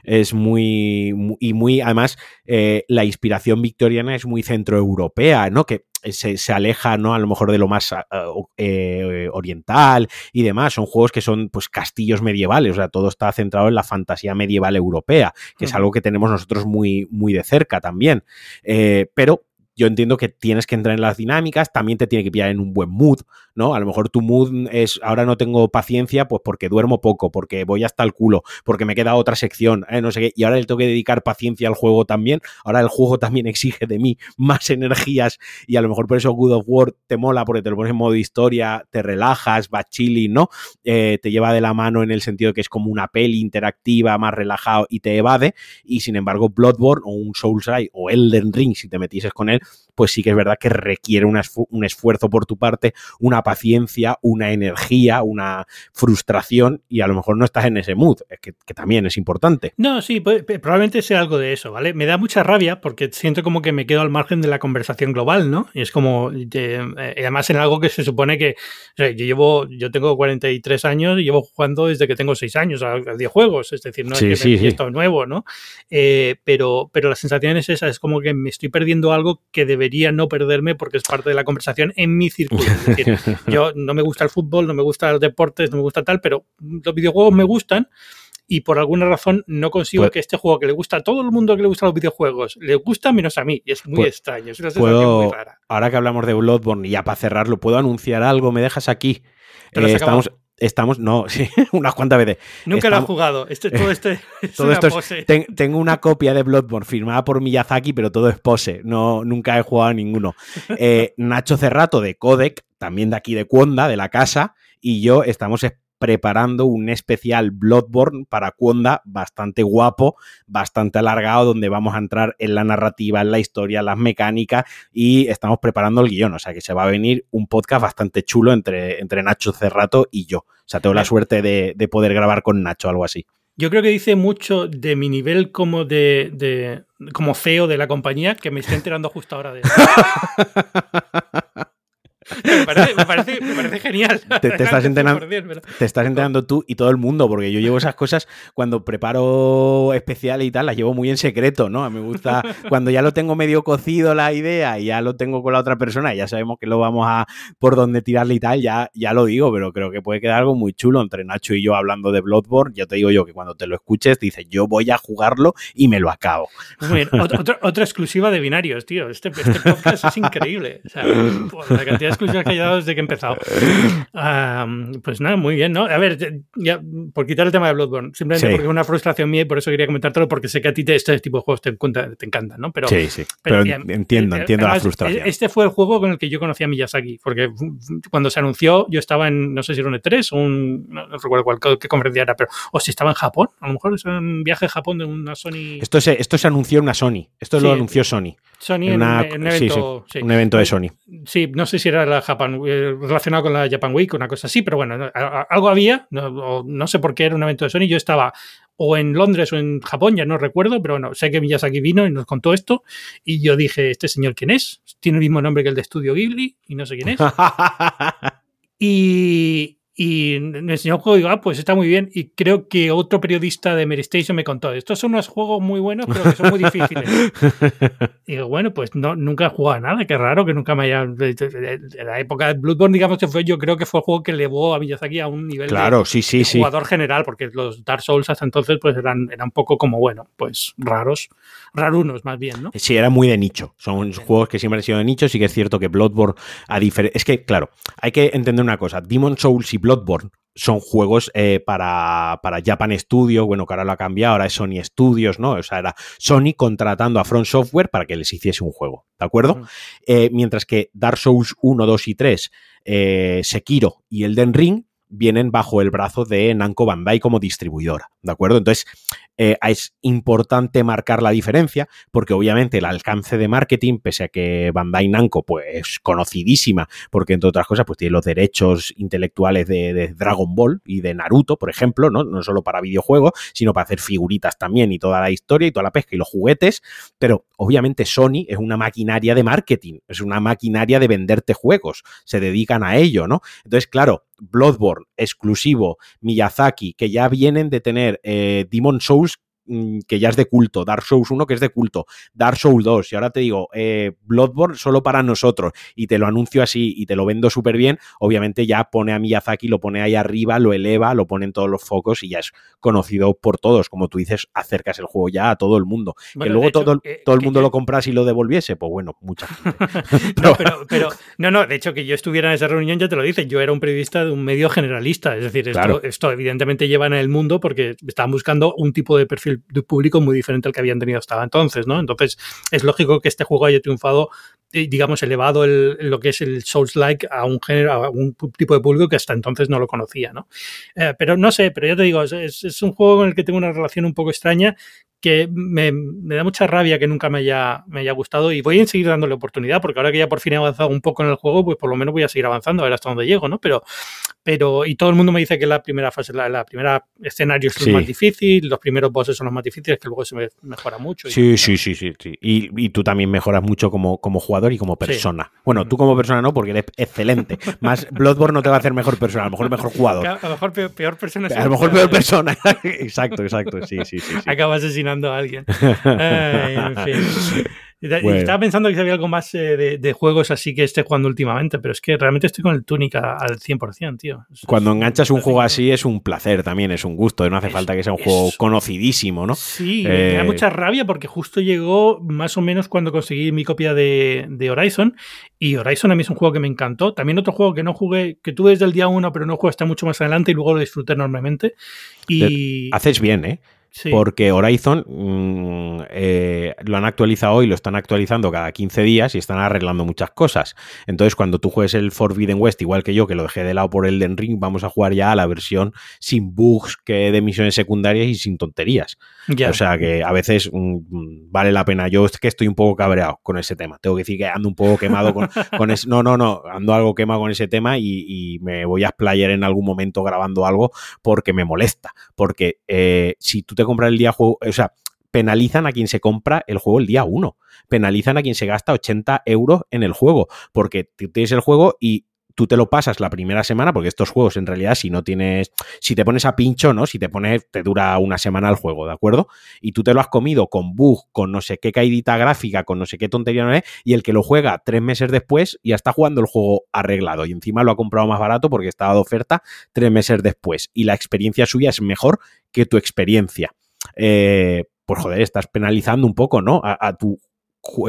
es muy, y muy, además, eh, la inspiración victoriana es muy centroeuropea, ¿no? Que se, aleja, ¿no? A lo mejor de lo más ah, ah, eh, oriental y demás. Son juegos que son, pues, castillos medievales, o sea, todo está centrado en la fantasía medieval europea, que es algo que tenemos nosotros muy, muy de cerca también. Eh, pero yo entiendo que tienes que entrar en las dinámicas, también te tiene que pillar en un buen mood, ¿no? A lo mejor tu mood es, ahora no tengo paciencia, pues porque duermo poco, porque voy hasta el culo, porque me queda otra sección, ¿eh? no sé qué, y ahora le tengo que dedicar paciencia al juego también, ahora el juego también exige de mí más energías y a lo mejor por eso Good of War te mola, porque te lo pones en modo historia, te relajas, va chilling, ¿no? Eh, te lleva de la mano en el sentido que es como una peli interactiva, más relajado y te evade, y sin embargo Bloodborne o un Soulside o Elden Ring, si te metieses con él, pues sí que es verdad que requiere un esfuerzo por tu parte, una paciencia, una energía, una frustración y a lo mejor no estás en ese mood, que, también es importante. No, sí, probablemente sea algo de eso, ¿vale? Me da mucha rabia porque siento como que me quedo al margen de la conversación global, ¿no? Y es como, eh, además en algo que se supone que, yo llevo, yo tengo 43 años y llevo jugando desde que tengo 6 años a, videojuegos, es decir, no es que sí, esto nuevo, ¿no? Eh, pero, pero la sensación es esa, es como que me estoy perdiendo algo que debería no perderme porque es parte de la conversación en mi círculo. Es decir, yo no me gusta el fútbol, no me gustan los deportes, no me gusta tal, pero los videojuegos me gustan y por alguna razón no consigo pues que este juego que le gusta a todo el mundo que le gustan los videojuegos, le gusta menos a mí. Y es muy pues extraño, es una sensación muy rara. Ahora que hablamos de Bloodborne y ya para cerrarlo, ¿puedo anunciar algo? ¿Me dejas aquí? Eh, estamos, estamos, no, sí, unas cuantas veces. Nunca lo he jugado. Este, todo este todo esto tengo una copia de Bloodborne firmada por Miyazaki, pero todo es pose. No, nunca he jugado a ninguno. Eh, Nacho Cerrato de Codec, también de aquí de Cuonda, de la casa, y yo estamos preparando un especial Bloodborne para Cuonda bastante guapo, bastante alargado, donde vamos a entrar en la narrativa, en la historia, las mecánicas y estamos preparando el guion. O sea que se va a venir un podcast bastante chulo entre, entre Nacho Cerrato y yo. O sea, tengo la suerte de, poder grabar con Nacho, algo así. Yo creo que dice mucho de mi nivel como de, de como CEO de la compañía que me estoy enterando justo ahora de me, parece, genial. Te, estás enterando, te estás enterando tú y todo el mundo, porque yo llevo esas cosas cuando preparo especial y tal, las llevo muy en secreto, ¿no? Me gusta cuando ya lo tengo medio cocido la idea y ya lo tengo con la otra persona, ya sabemos que lo vamos a por dónde tirarle y tal, ya, ya lo digo, pero creo que puede quedar algo muy chulo entre Nacho y yo hablando de Bloodborne. Ya te digo yo que cuando te lo escuches, dices, yo voy a jugarlo y me lo acabo. otra, exclusiva de binarios, tío. Este, este podcast es increíble. O sea, la cantidad he dado desde que he empezado. pues nada, muy bien, ¿no? A ver, ya, por quitar el tema de Bloodborne, simplemente porque es una frustración mía y por eso quería comentártelo, porque sé que a ti este tipo de juegos te, te encantan, ¿no? Pero, sí, sí. Pero, entiendo, eh, entiendo la frustración. Este fue el juego con el que yo conocí a Miyazaki, porque cuando se anunció, yo estaba en, no sé si era un E3 o un, no, recuerdo cuál, qué conferencia era, pero, o si estaba en Japón, a lo mejor es un viaje a Japón de una Sony. Esto se, esto se anunció en una Sony, esto lo anunció Sony. Sony en, un evento, un evento de Sony. Sí, no sé si era la Japan, eh, relacionado con la Japan Week, o una cosa así, pero bueno, algo había, no, no sé por qué era un evento de Sony, yo estaba o en Londres o en Japón, ya no recuerdo, pero bueno, sé que Miyazaki vino y nos contó esto y yo dije, ¿este señor quién es? Tiene el mismo nombre que el de Estudio Ghibli y no sé quién es. y, y me enseñó un juego y digo, ah, pues está muy bien. Y creo que otro periodista de Meristation me contó, estos son unos juegos muy buenos, pero que son muy difíciles. y digo, bueno, pues no, nunca he jugado a nada, qué raro que nunca me haya... En la época de Bloodborne, digamos que fue, yo creo que fue el juego que elevó a Miyazaki a un nivel claro, sí, sí, sí. jugador general, porque los Dark Souls hasta entonces pues eran, eran un poco como, bueno, pues raros, rarunos más bien, ¿no? Sí, era muy de nicho. Son juegos que siempre han sido de nicho, sí que es cierto que Bloodborne, a diferencia... Es que, claro, hay que entender una cosa, Demon Souls y Bloodborne son juegos eh, para, para, Japan Studio, bueno, que ahora lo ha cambiado, ahora es Sony Studios, ¿no? O sea, era Sony contratando a Front Software para que les hiciese un juego, ¿de acuerdo? Eh, mientras que Dark Souls 1, 2 y 3, eh, Sekiro y Elden Ring vienen bajo el brazo de Namco Bandai como distribuidora, ¿de acuerdo? Entonces, eh, es importante marcar la diferencia porque obviamente el alcance de marketing, pese a que Bandai Namco pues, es conocidísima porque entre otras cosas pues tiene los derechos intelectuales de, Dragon Ball y de Naruto, por ejemplo, ¿no? no solo para videojuegos, sino para hacer figuritas también y toda la historia y toda la pesca y los juguetes, pero obviamente Sony es una maquinaria de marketing, es una maquinaria de venderte juegos, se dedican a ello, ¿no? Entonces, claro, Bloodborne exclusivo, Miyazaki, que ya vienen de tener eh, Demon Souls que ya es de culto, Dark Souls 1 que es de culto, Dark Souls 2, y ahora te digo, eh, Bloodborne solo para nosotros, y te lo anuncio así y te lo vendo súper bien, obviamente ya pone a Miyazaki, lo pone ahí arriba, lo eleva, lo pone en todos los focos y ya es conocido por todos, como tú dices, acercas el juego ya a todo el mundo. que luego todo, todo el mundo lo compras y lo devolviese, pues bueno, mucha gente. no, pero, no, no, de hecho que yo estuviera en esa reunión ya te lo dicen, yo era un periodista de un medio generalista, es decir, esto, esto evidentemente lleva en el mundo porque estaban buscando un tipo de perfil de público muy diferente al que habían tenido hasta entonces, ¿no? Entonces es lógico que este juego haya triunfado eh, digamos, elevado el, lo que es el Souls-like a un género, a un tipo de público que hasta entonces no lo conocía, ¿no? Eh, pero no sé, pero ya te digo, es, es, un juego con el que tengo una relación un poco extraña que me, da mucha rabia que nunca me haya, me haya gustado y voy a seguir dándole oportunidad porque ahora que ya por fin he avanzado un poco en el juego, pues por lo menos voy a seguir avanzando a ver hasta dónde llego, ¿no? Pero, pero y todo el mundo me dice que la primera fase, la, la primera escenario es lo más difícil, los primeros bosses son los más difíciles, que luego se mejora mucho. sí, sí, sí, sí, sí. Y, y, tú también mejoras mucho como, como jugador y como persona. Bueno, tú como persona no, porque eres excelente. Más Bloodborne no te va a hacer mejor persona, a lo mejor mejor jugador. A lo mejor peor, persona. A lo mejor peor persona. exacto, exacto. Sí, sí, sí. sí. Acaba asesinando a alguien. en fin. Estaba pensando que había algo más eh, de, juegos así que esté jugando últimamente, pero es que realmente estoy con el Túnica al 100%, tío. Cuando enganchas un juego así es un placer también, es un gusto, no hace falta que sea un juego conocidísimo, ¿no? Sí, me da eh, mucha rabia porque justo llegó más o menos cuando conseguí mi copia de, Horizon y Horizon a mí es un juego que me encantó. También otro juego que no jugué, que tuve desde el día 1, pero no jugué hasta mucho más adelante y luego lo disfruté enormemente. Y... Haces bien, ¿eh? Porque Horizon mm, eh, lo han actualizado y lo están actualizando cada 15 días y están arreglando muchas cosas. Entonces, cuando tú juegues el Forbidden West, igual que yo, que lo dejé de lado por el Den Ring, vamos a jugar ya a la versión sin bugs que de misiones secundarias y sin tonterías. O sea que a veces mm, vale la pena. Yo es que estoy un poco cabreado con ese tema. Tengo que decir que ando un poco quemado con, con ese. No, no, no. Ando algo quemado con ese tema y, me voy a explayar en algún momento grabando algo porque me molesta. Porque eh, si tú te comprar el día juego, o sea, penalizan a quien se compra el juego el día 1. Penalizan a quien se gasta 80 euros en el juego. Porque tú tienes el juego y tú te lo pasas la primera semana, porque estos juegos en realidad si no tienes, si te pones a pincho, ¿no? Si te pones, te dura una semana el juego, ¿de acuerdo? Y tú te lo has comido con bug, con no sé qué caidita gráfica, con no sé qué tontería no es, y el que lo juega tres meses después ya está jugando el juego arreglado y encima lo ha comprado más barato porque estaba de oferta tres meses después y la experiencia suya es mejor que tu experiencia. Eh, pues joder, estás penalizando un poco, ¿no? A, tu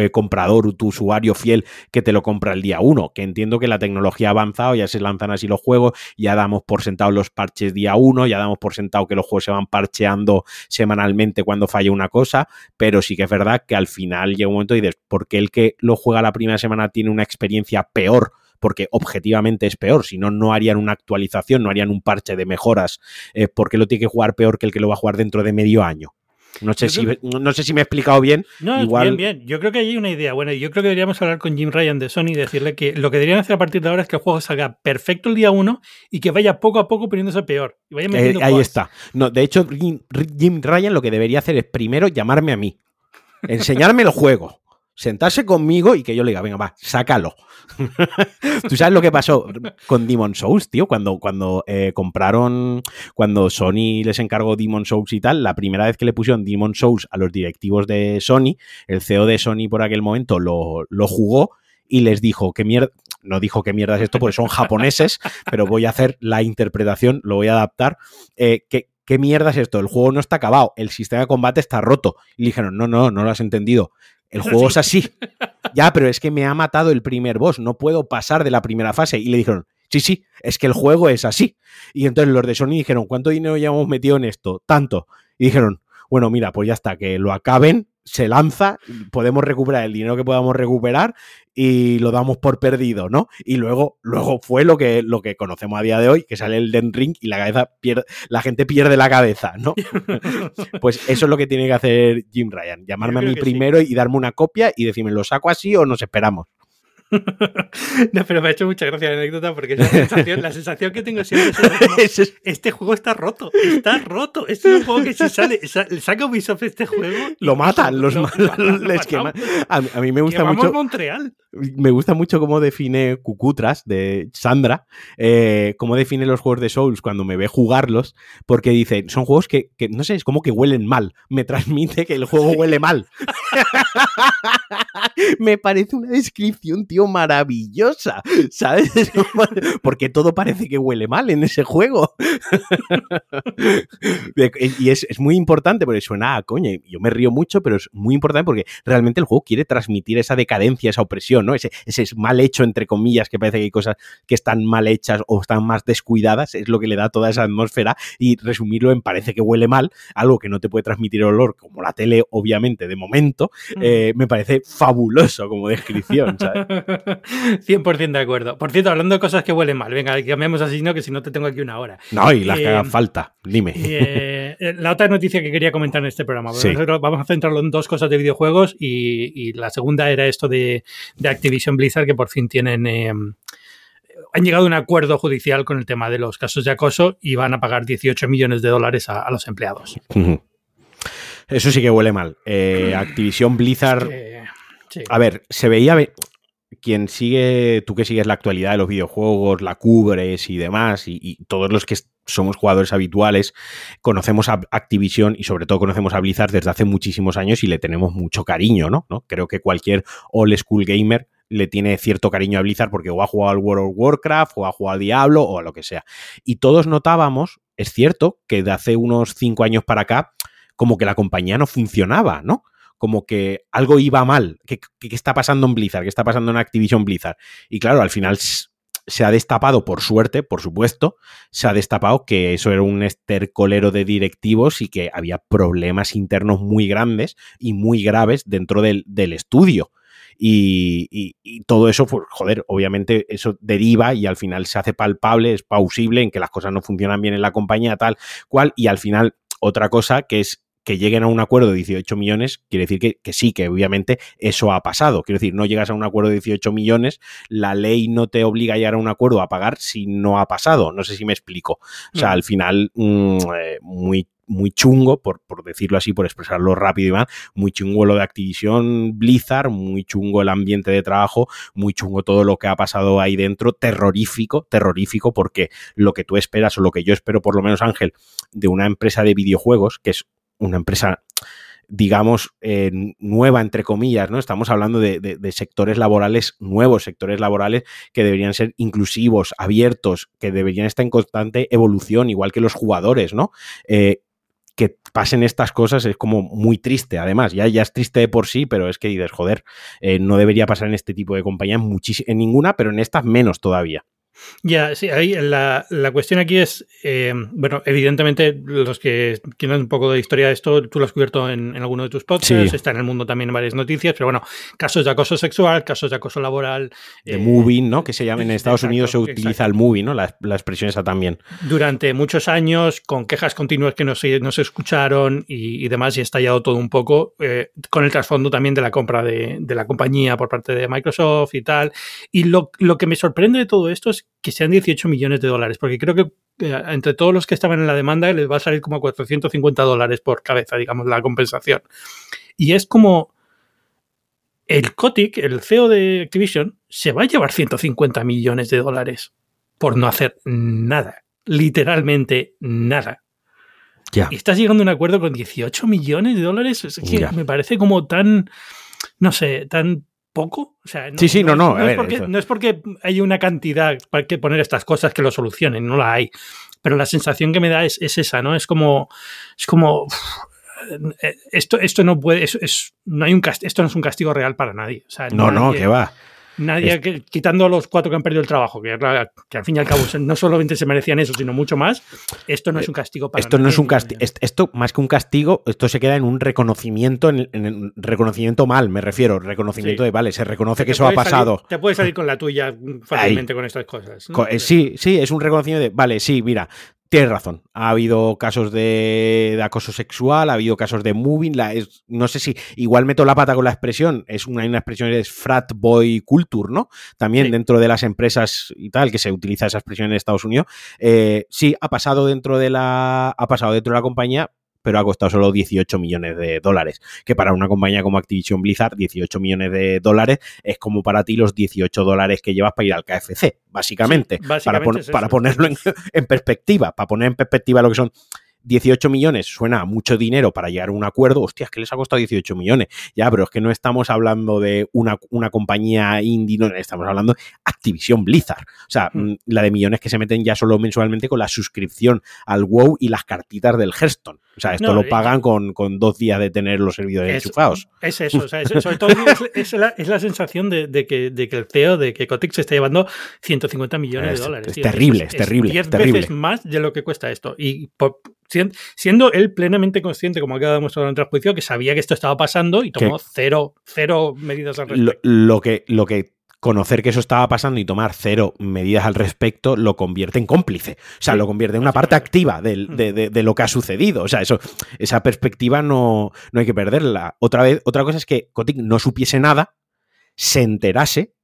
eh, comprador, tu usuario fiel que te lo compra el día uno. Que entiendo que la tecnología ha avanzado, ya se lanzan así los juegos, ya damos por sentado los parches día uno, ya damos por sentado que los juegos se van parcheando semanalmente cuando falla una cosa, pero sí que es verdad que al final llega un momento y dices, ¿por qué el que lo juega la primera semana tiene una experiencia peor? porque objetivamente es peor, si no, no harían una actualización, no harían un parche de mejoras, eh, porque lo tiene que jugar peor que el que lo va a jugar dentro de medio año. No sé, si, no sé si me he explicado bien. No, Igual... bien, bien. Yo creo que hay una idea. Bueno, yo creo que deberíamos hablar con Jim Ryan de Sony y decirle que lo que deberían hacer a partir de ahora es que el juego salga perfecto el día uno y que vaya poco a poco poniéndose peor. Y vaya eh, ahí está. No, de hecho, Jim Ryan lo que debería hacer es primero llamarme a mí, enseñarme el juego sentarse conmigo y que yo le diga, venga, va, sácalo. Tú sabes lo que pasó con Demon Souls, tío, cuando, cuando eh, compraron, cuando Sony les encargó Demon Souls y tal, la primera vez que le pusieron Demon Souls a los directivos de Sony, el CEO de Sony por aquel momento lo, lo jugó y les dijo, que mierda, no dijo qué mierda es esto porque son japoneses, pero voy a hacer la interpretación, lo voy a adaptar, eh, ¿qué mierda es esto? El juego no está acabado, el sistema de combate está roto. Y le dijeron, no, no, no lo has entendido. El juego es así. Ya, pero es que me ha matado el primer boss, no puedo pasar de la primera fase. Y le dijeron, sí, sí, es que el juego es así. Y entonces los de Sony dijeron, ¿cuánto dinero ya hemos metido en esto? Tanto. Y dijeron, bueno, mira, pues ya está, que lo acaben, se lanza, podemos recuperar el dinero que podamos recuperar y lo damos por perdido, ¿no? Y luego, luego fue lo que, lo que conocemos a día de hoy, que sale el Den Ring y la cabeza pierde, la gente pierde la cabeza, ¿no? pues eso es lo que tiene que hacer Jim Ryan, llamarme a mí primero y darme una copia y decirme, ¿lo saco así o nos esperamos? no, pero me ha hecho mucha gracia la anécdota porque la sensación, la sensación que tengo siempre es este juego está roto, está roto. Este es un juego que si sale, saca Ubisoft este juego. Lo matan, los A, mí me gusta mucho. Montreal. Me gusta mucho cómo define Cucutras de Sandra, eh, cómo define los juegos de Souls cuando me ve jugarlos, porque dice, son juegos que, que, no sé, es como que huelen mal. Me transmite que el juego huele mal. me parece una descripción, tío maravillosa, ¿sabes? Porque todo parece que huele mal en ese juego. y es, muy importante porque suena a coña. Yo me río mucho, pero es muy importante porque realmente el juego quiere transmitir esa decadencia, esa opresión, ¿no? Ese, ese mal hecho, entre comillas, que parece que hay cosas que están mal hechas o están más descuidadas, es lo que le da toda esa atmósfera y resumirlo en parece que huele mal, algo que no te puede transmitir olor, como la tele, obviamente, de momento, mm. eh, me parece fabuloso como descripción, ¿sabes? 100% de acuerdo. Por cierto, hablando de cosas que huelen mal, venga, cambiamos así, ¿no? Que si no te tengo aquí una hora. No, y las que hagan eh, falta, dime. Eh, la otra noticia que quería comentar en este programa, vamos a centrarlo en dos cosas de videojuegos y, la segunda era esto de, Activision Blizzard, que por fin tienen... Eh, han llegado a un acuerdo judicial con el tema de los casos de acoso y van a pagar 18 millones de dólares a, los empleados. Eso sí que huele mal. Activision Blizzard... A ver, se veía quien sigue, tú que sigues la actualidad de los videojuegos, la cubres y demás, y, todos los que somos jugadores habituales, conocemos a Activision y sobre todo conocemos a Blizzard desde hace muchísimos años y le tenemos mucho cariño, ¿no? ¿No? Creo que cualquier old school gamer le tiene cierto cariño a Blizzard porque o ha jugado al World of Warcraft o ha jugado al Diablo o a lo que sea. Y todos notábamos, es cierto, que de hace unos cinco años para acá, como que la compañía no funcionaba, ¿no? Como que algo iba mal. ¿Qué, está pasando en Blizzard? ¿Qué está pasando en Activision Blizzard? Y claro, al final se ha destapado, por suerte, por supuesto, se ha destapado que eso era un estercolero de directivos y que había problemas internos muy grandes y muy graves dentro del, estudio. Y, todo eso, pues, joder, obviamente eso deriva y al final se hace palpable, es pausible en que las cosas no funcionan bien en la compañía, tal cual, y al final otra cosa que es que lleguen a un acuerdo de 18 millones, quiere decir que, sí, que obviamente eso ha pasado. Quiero decir, no llegas a un acuerdo de 18 millones, la ley no te obliga a llegar a un acuerdo a pagar si no ha pasado. No sé si me explico. O sea, mm. al final, mm, eh, muy muy chungo, por, por decirlo así, por expresarlo rápido y más, muy chungo lo de Activision Blizzard, muy chungo el ambiente de trabajo, muy chungo todo lo que ha pasado ahí dentro, terrorífico, terrorífico, porque lo que tú esperas o lo que yo espero, por lo menos Ángel, de una empresa de videojuegos, que es una empresa digamos, eh, nueva, entre comillas, ¿no? Estamos hablando de, sectores laborales nuevos, sectores laborales que deberían ser inclusivos, abiertos, que deberían estar en constante evolución, igual que los jugadores, ¿no? Eh, que pasen estas cosas es como muy triste, además, ya, ya es triste de por sí, pero es que dices, joder, eh, no debería pasar en este tipo de compañías, en ninguna, pero en estas menos todavía. Ya, sí, ahí la, la cuestión aquí es, eh, bueno, evidentemente los que tienen un poco de historia de esto, tú lo has cubierto en, en alguno de tus podcasts, está en el mundo también en varias noticias, pero bueno, casos de acoso sexual, casos de acoso laboral. De eh, moving, ¿no? Que se llama en Estados Unidos se utiliza el moving, ¿no? La, la, expresión esa también. Durante muchos años, con quejas continuas que no se, no se escucharon y, y demás, y ha estallado todo un poco, eh, con el trasfondo también de la compra de, de, la compañía por parte de Microsoft y tal. Y lo, lo que me sorprende de todo esto es que sean 18 millones de dólares, porque creo que eh, entre todos los que estaban en la demanda les va a salir como 450 dólares por cabeza, digamos, la compensación. Y es como el Kotick, el CEO de Activision, se va a llevar 150 millones de dólares por no hacer nada, literalmente nada. Y estás llegando a un acuerdo con 18 millones de dólares, es que me parece como tan, no sé, tan poco. O sea, no, sí, sí, no, no. No, es porque, no, es porque, hay una cantidad para que poner estas cosas que lo solucionen, no la hay. Pero la sensación que me da es, es esa, ¿no? Es como. Es como. esto, esto no puede. Es, no hay un esto no es un castigo real para nadie. O sea, no, no, que va. Nadie, quitando a los cuatro que han perdido el trabajo, que, al fin y al cabo no solamente se merecían eso, sino mucho más, esto no es un castigo para Esto no es un castigo, esto más que un castigo, esto se queda en un reconocimiento, en, reconocimiento mal, me refiero, reconocimiento de, vale, se reconoce que, eso ha pasado. te puedes salir con la tuya fácilmente con estas cosas. Eh, sí, sí, es un reconocimiento de, vale, sí, mira, Tienes razón. Ha habido casos de, acoso sexual, ha habido casos de moving. La, no sé si igual meto la pata con la expresión. Es una, una expresión es frat boy culture, ¿no? También dentro de las empresas y tal, que se utiliza esa expresión en Estados Unidos. Eh, sí, ha pasado dentro de la. Ha pasado dentro de la compañía, pero ha costado solo 18 millones de dólares. Que para una compañía como Activision Blizzard, 18 millones de dólares es como para ti los 18 dólares que llevas para ir al KFC, básicamente. para, para, ponerlo en, perspectiva, para poner en perspectiva lo que son 18 millones suena mucho dinero para llegar a un acuerdo. Hostia, es que les ha costado 18 millones. Ya, pero es que no estamos hablando de una, una compañía indie, no, estamos hablando de Activision Blizzard. O sea, hmm. mm, la de millones que se meten ya solo mensualmente con la suscripción al WoW y las cartitas del Hearthstone. O sea, esto lo pagan con, dos días de tener los servidores enchufados. Es eso, o sea, sobre todo es, la, sensación de, que, de, que, el CEO de que Cotic se está llevando 150 millones de dólares. Es, terrible, es, terrible. 10 veces más de lo que cuesta esto. Y por, siendo él plenamente consciente, como acaba de demostrar en el juicio, que sabía que esto estaba pasando y tomó cero, cero medidas al respecto. Lo, que, lo que conocer que eso estaba pasando y tomar cero medidas al respecto lo convierte en cómplice. O sea, lo convierte en una parte activa mm. de, lo que ha sucedido. O sea, eso, esa perspectiva no, no hay que perderla. Otra vez, otra cosa es que Kotick no supiese nada, se enterase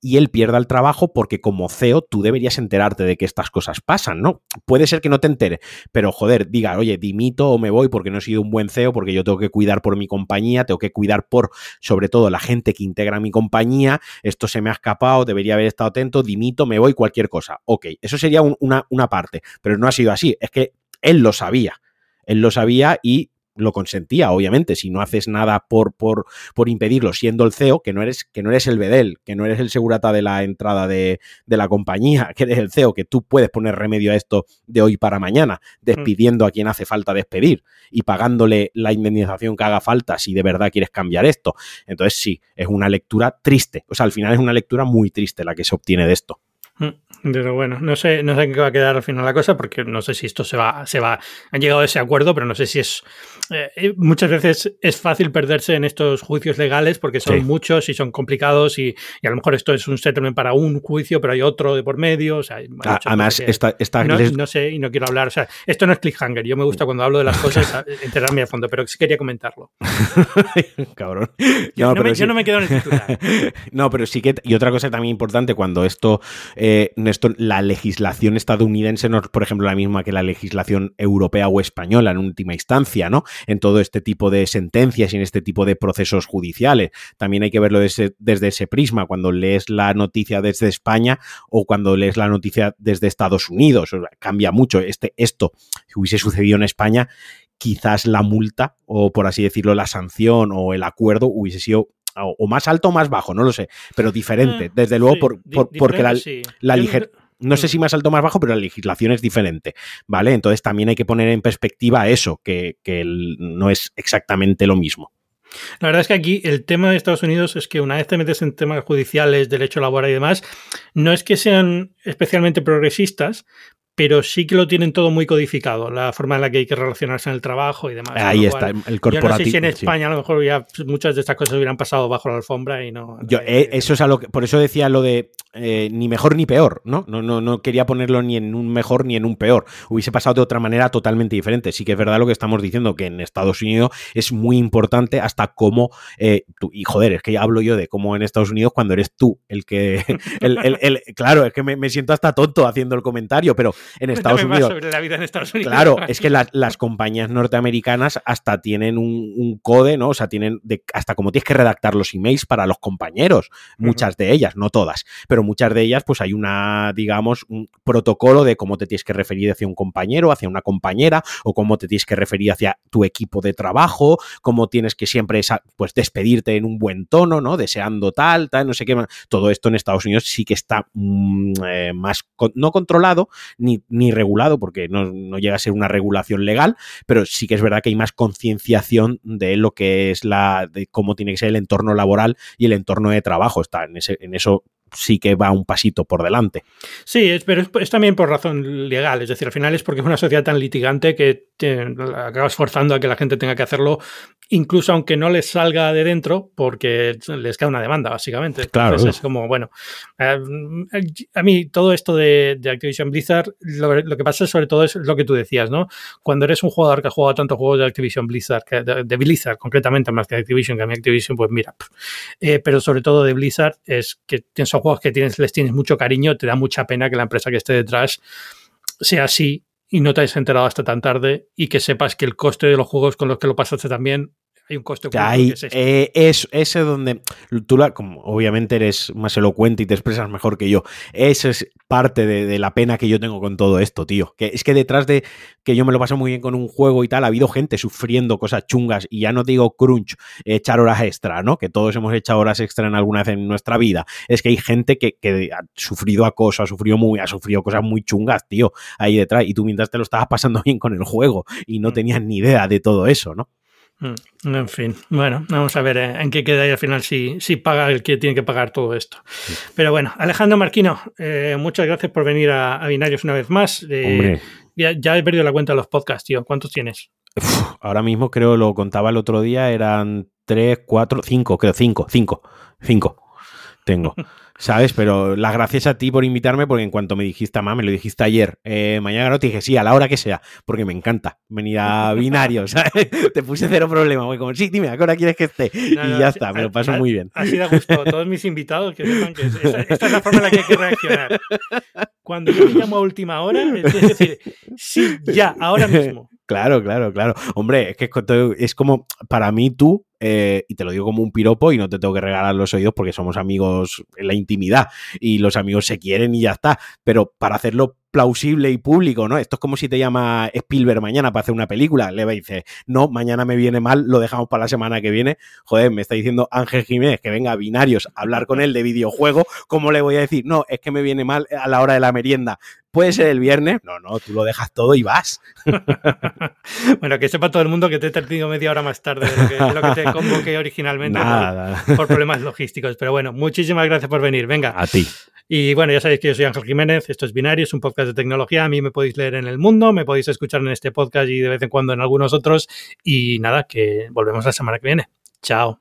y él pierda el trabajo porque como CEO tú deberías enterarte de que estas cosas pasan, ¿no? Puede ser que no te entere, pero joder, diga, oye, dimito o me voy porque no he sido un buen CEO, porque yo tengo que cuidar por mi compañía, tengo que cuidar por, sobre todo, la gente que integra mi compañía, esto se me ha escapado, debería haber estado atento, dimito, me voy, cualquier cosa. Ok, eso sería una, una parte, pero no ha sido así, es que él lo sabía. Él lo sabía y lo consentía, obviamente, si no haces nada por, por, por impedirlo, siendo el CEO, que no eres, que no eres el Bedel, que no eres el segurata de la entrada de, de, la compañía, que eres el CEO, que tú puedes poner remedio a esto de hoy para mañana, mm. despidiendo a quien hace falta despedir y pagándole la indemnización que haga falta si de verdad quieres cambiar esto. Entonces sí, es una lectura triste. O sea, al final es una lectura muy triste la que se obtiene de esto. Pero bueno, no sé, no sé en qué va a quedar al final la cosa, porque no sé si esto se va, se va, han llegado a ese acuerdo, pero no sé si es eh, eh, muchas veces es fácil perderse en estos juicios legales porque son muchos y son complicados y, y, a lo mejor esto es un settlement para un juicio, pero hay otro de por medio. O sea, Además, esta, no, sé y no quiero hablar. O sea, esto no es cliffhanger. Yo me gusta cuando hablo de las cosas enterarme a fondo, pero sí quería comentarlo. Cabrón. Yo no, me, yo no, me, quedo en el titular. no, pero sí que. Y otra cosa también importante, cuando esto eh, esto la legislación estadounidense no es, por ejemplo, la misma que la legislación europea o española en última instancia, ¿no? En todo este tipo de sentencias y en este tipo de procesos judiciales. También hay que verlo desde, desde ese prisma, cuando lees la noticia desde España o cuando lees la noticia desde Estados Unidos. Cambia mucho. Este, esto, si hubiese sucedido en España, quizás la multa o, por así decirlo, la sanción o el acuerdo hubiese sido o, más alto o más bajo, no lo sé, pero diferente. Eh, Desde luego, por, porque la, la no sé mm. si más alto o más bajo, pero la legislación es diferente, ¿vale? Entonces también hay que poner en perspectiva eso, que, no es exactamente lo mismo. La verdad es que aquí el tema de Estados Unidos es que una vez te metes en temas judiciales, derecho laboral y demás, no es que sean especialmente progresistas, pero sí que lo tienen todo muy codificado, la forma en la que hay que relacionarse en el trabajo y demás. Ahí está, el corporativo. Yo no sé si en España a lo mejor ya muchas de estas cosas hubieran pasado bajo la alfombra y no. Yo, eh, eso es a lo que, por eso decía lo de eh, ni mejor ni peor, ¿no? No, no, no quería ponerlo ni en un mejor ni en un peor. Hubiese pasado de otra manera totalmente diferente. Sí que es verdad lo que estamos diciendo, que en Estados Unidos es muy importante hasta cómo, eh, y joder, es que hablo yo de cómo en Estados Unidos cuando eres tú el que, el, claro, es que me, me siento hasta tonto haciendo el comentario, pero en Estados Unidos. Claro, es que las compañías norteamericanas hasta tienen un, code, ¿no? O sea, tienen hasta como tienes que redactar los emails para los compañeros, muchas de ellas, no todas, pero muchas de ellas, pues hay una, digamos, un protocolo de cómo te tienes que referir hacia un compañero, hacia una compañera, o cómo te tienes que referir hacia tu equipo de trabajo, cómo tienes que siempre, pues, despedirte en un buen tono, ¿no? Deseando tal, tal, no sé qué. Todo esto en Estados Unidos sí que está mm, eh, más, no controlado, ni ni regulado, porque no, llega a ser una regulación legal, pero sí que es verdad que hay más concienciación de lo que es la, de cómo tiene que ser el entorno laboral y el entorno de trabajo. Está en, ese, en eso sí que va un pasito por delante. Sí, pero es, también por razón legal, es decir, al final es porque es una sociedad tan litigante que te acabas forzando a que la gente tenga que hacerlo, incluso aunque no les salga de dentro, porque les queda una demanda, básicamente. Claro. es como, bueno, eh, a mí todo esto de, Activision Blizzard, lo, que pasa sobre todo es lo que tú decías, ¿no? Cuando eres un jugador que ha jugado tantos juegos de Activision Blizzard, de, Blizzard concretamente, más que Activision, que a mí Activision, pues mira, eh, pero sobre todo de Blizzard es que tienes juegos que tienes, les tienes mucho cariño, te da mucha pena que la empresa que esté detrás sea así y no te hayas enterado hasta tan tarde y que sepas que el coste de los juegos con los que lo pasaste también hay un coste hay, es, eh, es, ese donde tú, la, como obviamente eres más elocuente y te expresas mejor que yo, esa es parte de, la pena que yo tengo con todo esto, tío. Que es que detrás de que yo me lo paso muy bien con un juego y tal, ha habido gente sufriendo cosas chungas y ya no digo crunch, echar horas extra, ¿no? Que todos hemos echado horas extra en alguna vez en nuestra vida. Es que hay gente que, que ha sufrido acoso, ha sufrido muy, ha sufrido cosas muy chungas, tío, ahí detrás. Y tú mientras te lo estabas pasando bien con el juego y no mm. tenías ni idea de todo eso, ¿no? Mm, en fin, bueno, vamos a ver eh, en qué queda y al final si, si paga el que tiene que pagar todo esto. Pero bueno, Alejandro Marquino, eh, muchas gracias por venir a, Binarios una vez más. Eh, ya, he perdido la cuenta de los podcasts, tío. ¿Cuántos tienes? ahora mismo creo, lo contaba el otro día, eran tres, cuatro, cinco, creo, cinco, cinco, cinco tengo. ¿sabes? Pero las gracias a ti por invitarme, porque en cuanto me dijiste, mamá, me lo dijiste ayer, eh, mañana no te dije sí, a la hora que sea, porque me encanta venir a binario, ¿sabes? te puse cero problema, voy como, sí, dime, ¿a qué hora quieres que esté? y ya está, me lo paso muy bien. Así da gusto todos mis invitados que sepan que esta, es la forma en la que hay que reaccionar. Cuando yo me llamo a última hora, es decir, sí, ya, ahora mismo. Claro, claro, claro. Hombre, es que es como, para mí tú eh, y te lo digo como un piropo y no te tengo que regalar los oídos porque somos amigos en la intimidad y los amigos se quieren y ya está. Pero para hacerlo plausible y público, ¿no? Esto es como si te llama Spielberg mañana para hacer una película. Le dice, no, mañana me viene mal, lo dejamos para la semana que viene. Joder, me está diciendo Ángel Jiménez que venga a binarios a hablar con él de videojuego. ¿Cómo le voy a decir? No, es que me viene mal a la hora de la merienda. ¿Puede ser el viernes? No, no, tú lo dejas todo y vas. bueno, que sepa todo el mundo que te he tenido media hora más tarde de lo que, te convoqué originalmente por, problemas logísticos. Pero bueno, muchísimas gracias por venir. Venga. A ti. Y bueno, ya sabéis que yo soy Ángel Jiménez, esto es Binario, es un podcast de tecnología. A mí me podéis leer en El Mundo, me podéis escuchar en este podcast y de vez en cuando en algunos otros. Y nada, que volvemos la semana que viene. Chao.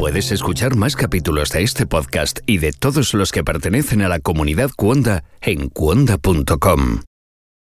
Puedes escuchar más capítulos de este podcast y de todos los que pertenecen a la comunidad Cuonda en cuonda.com.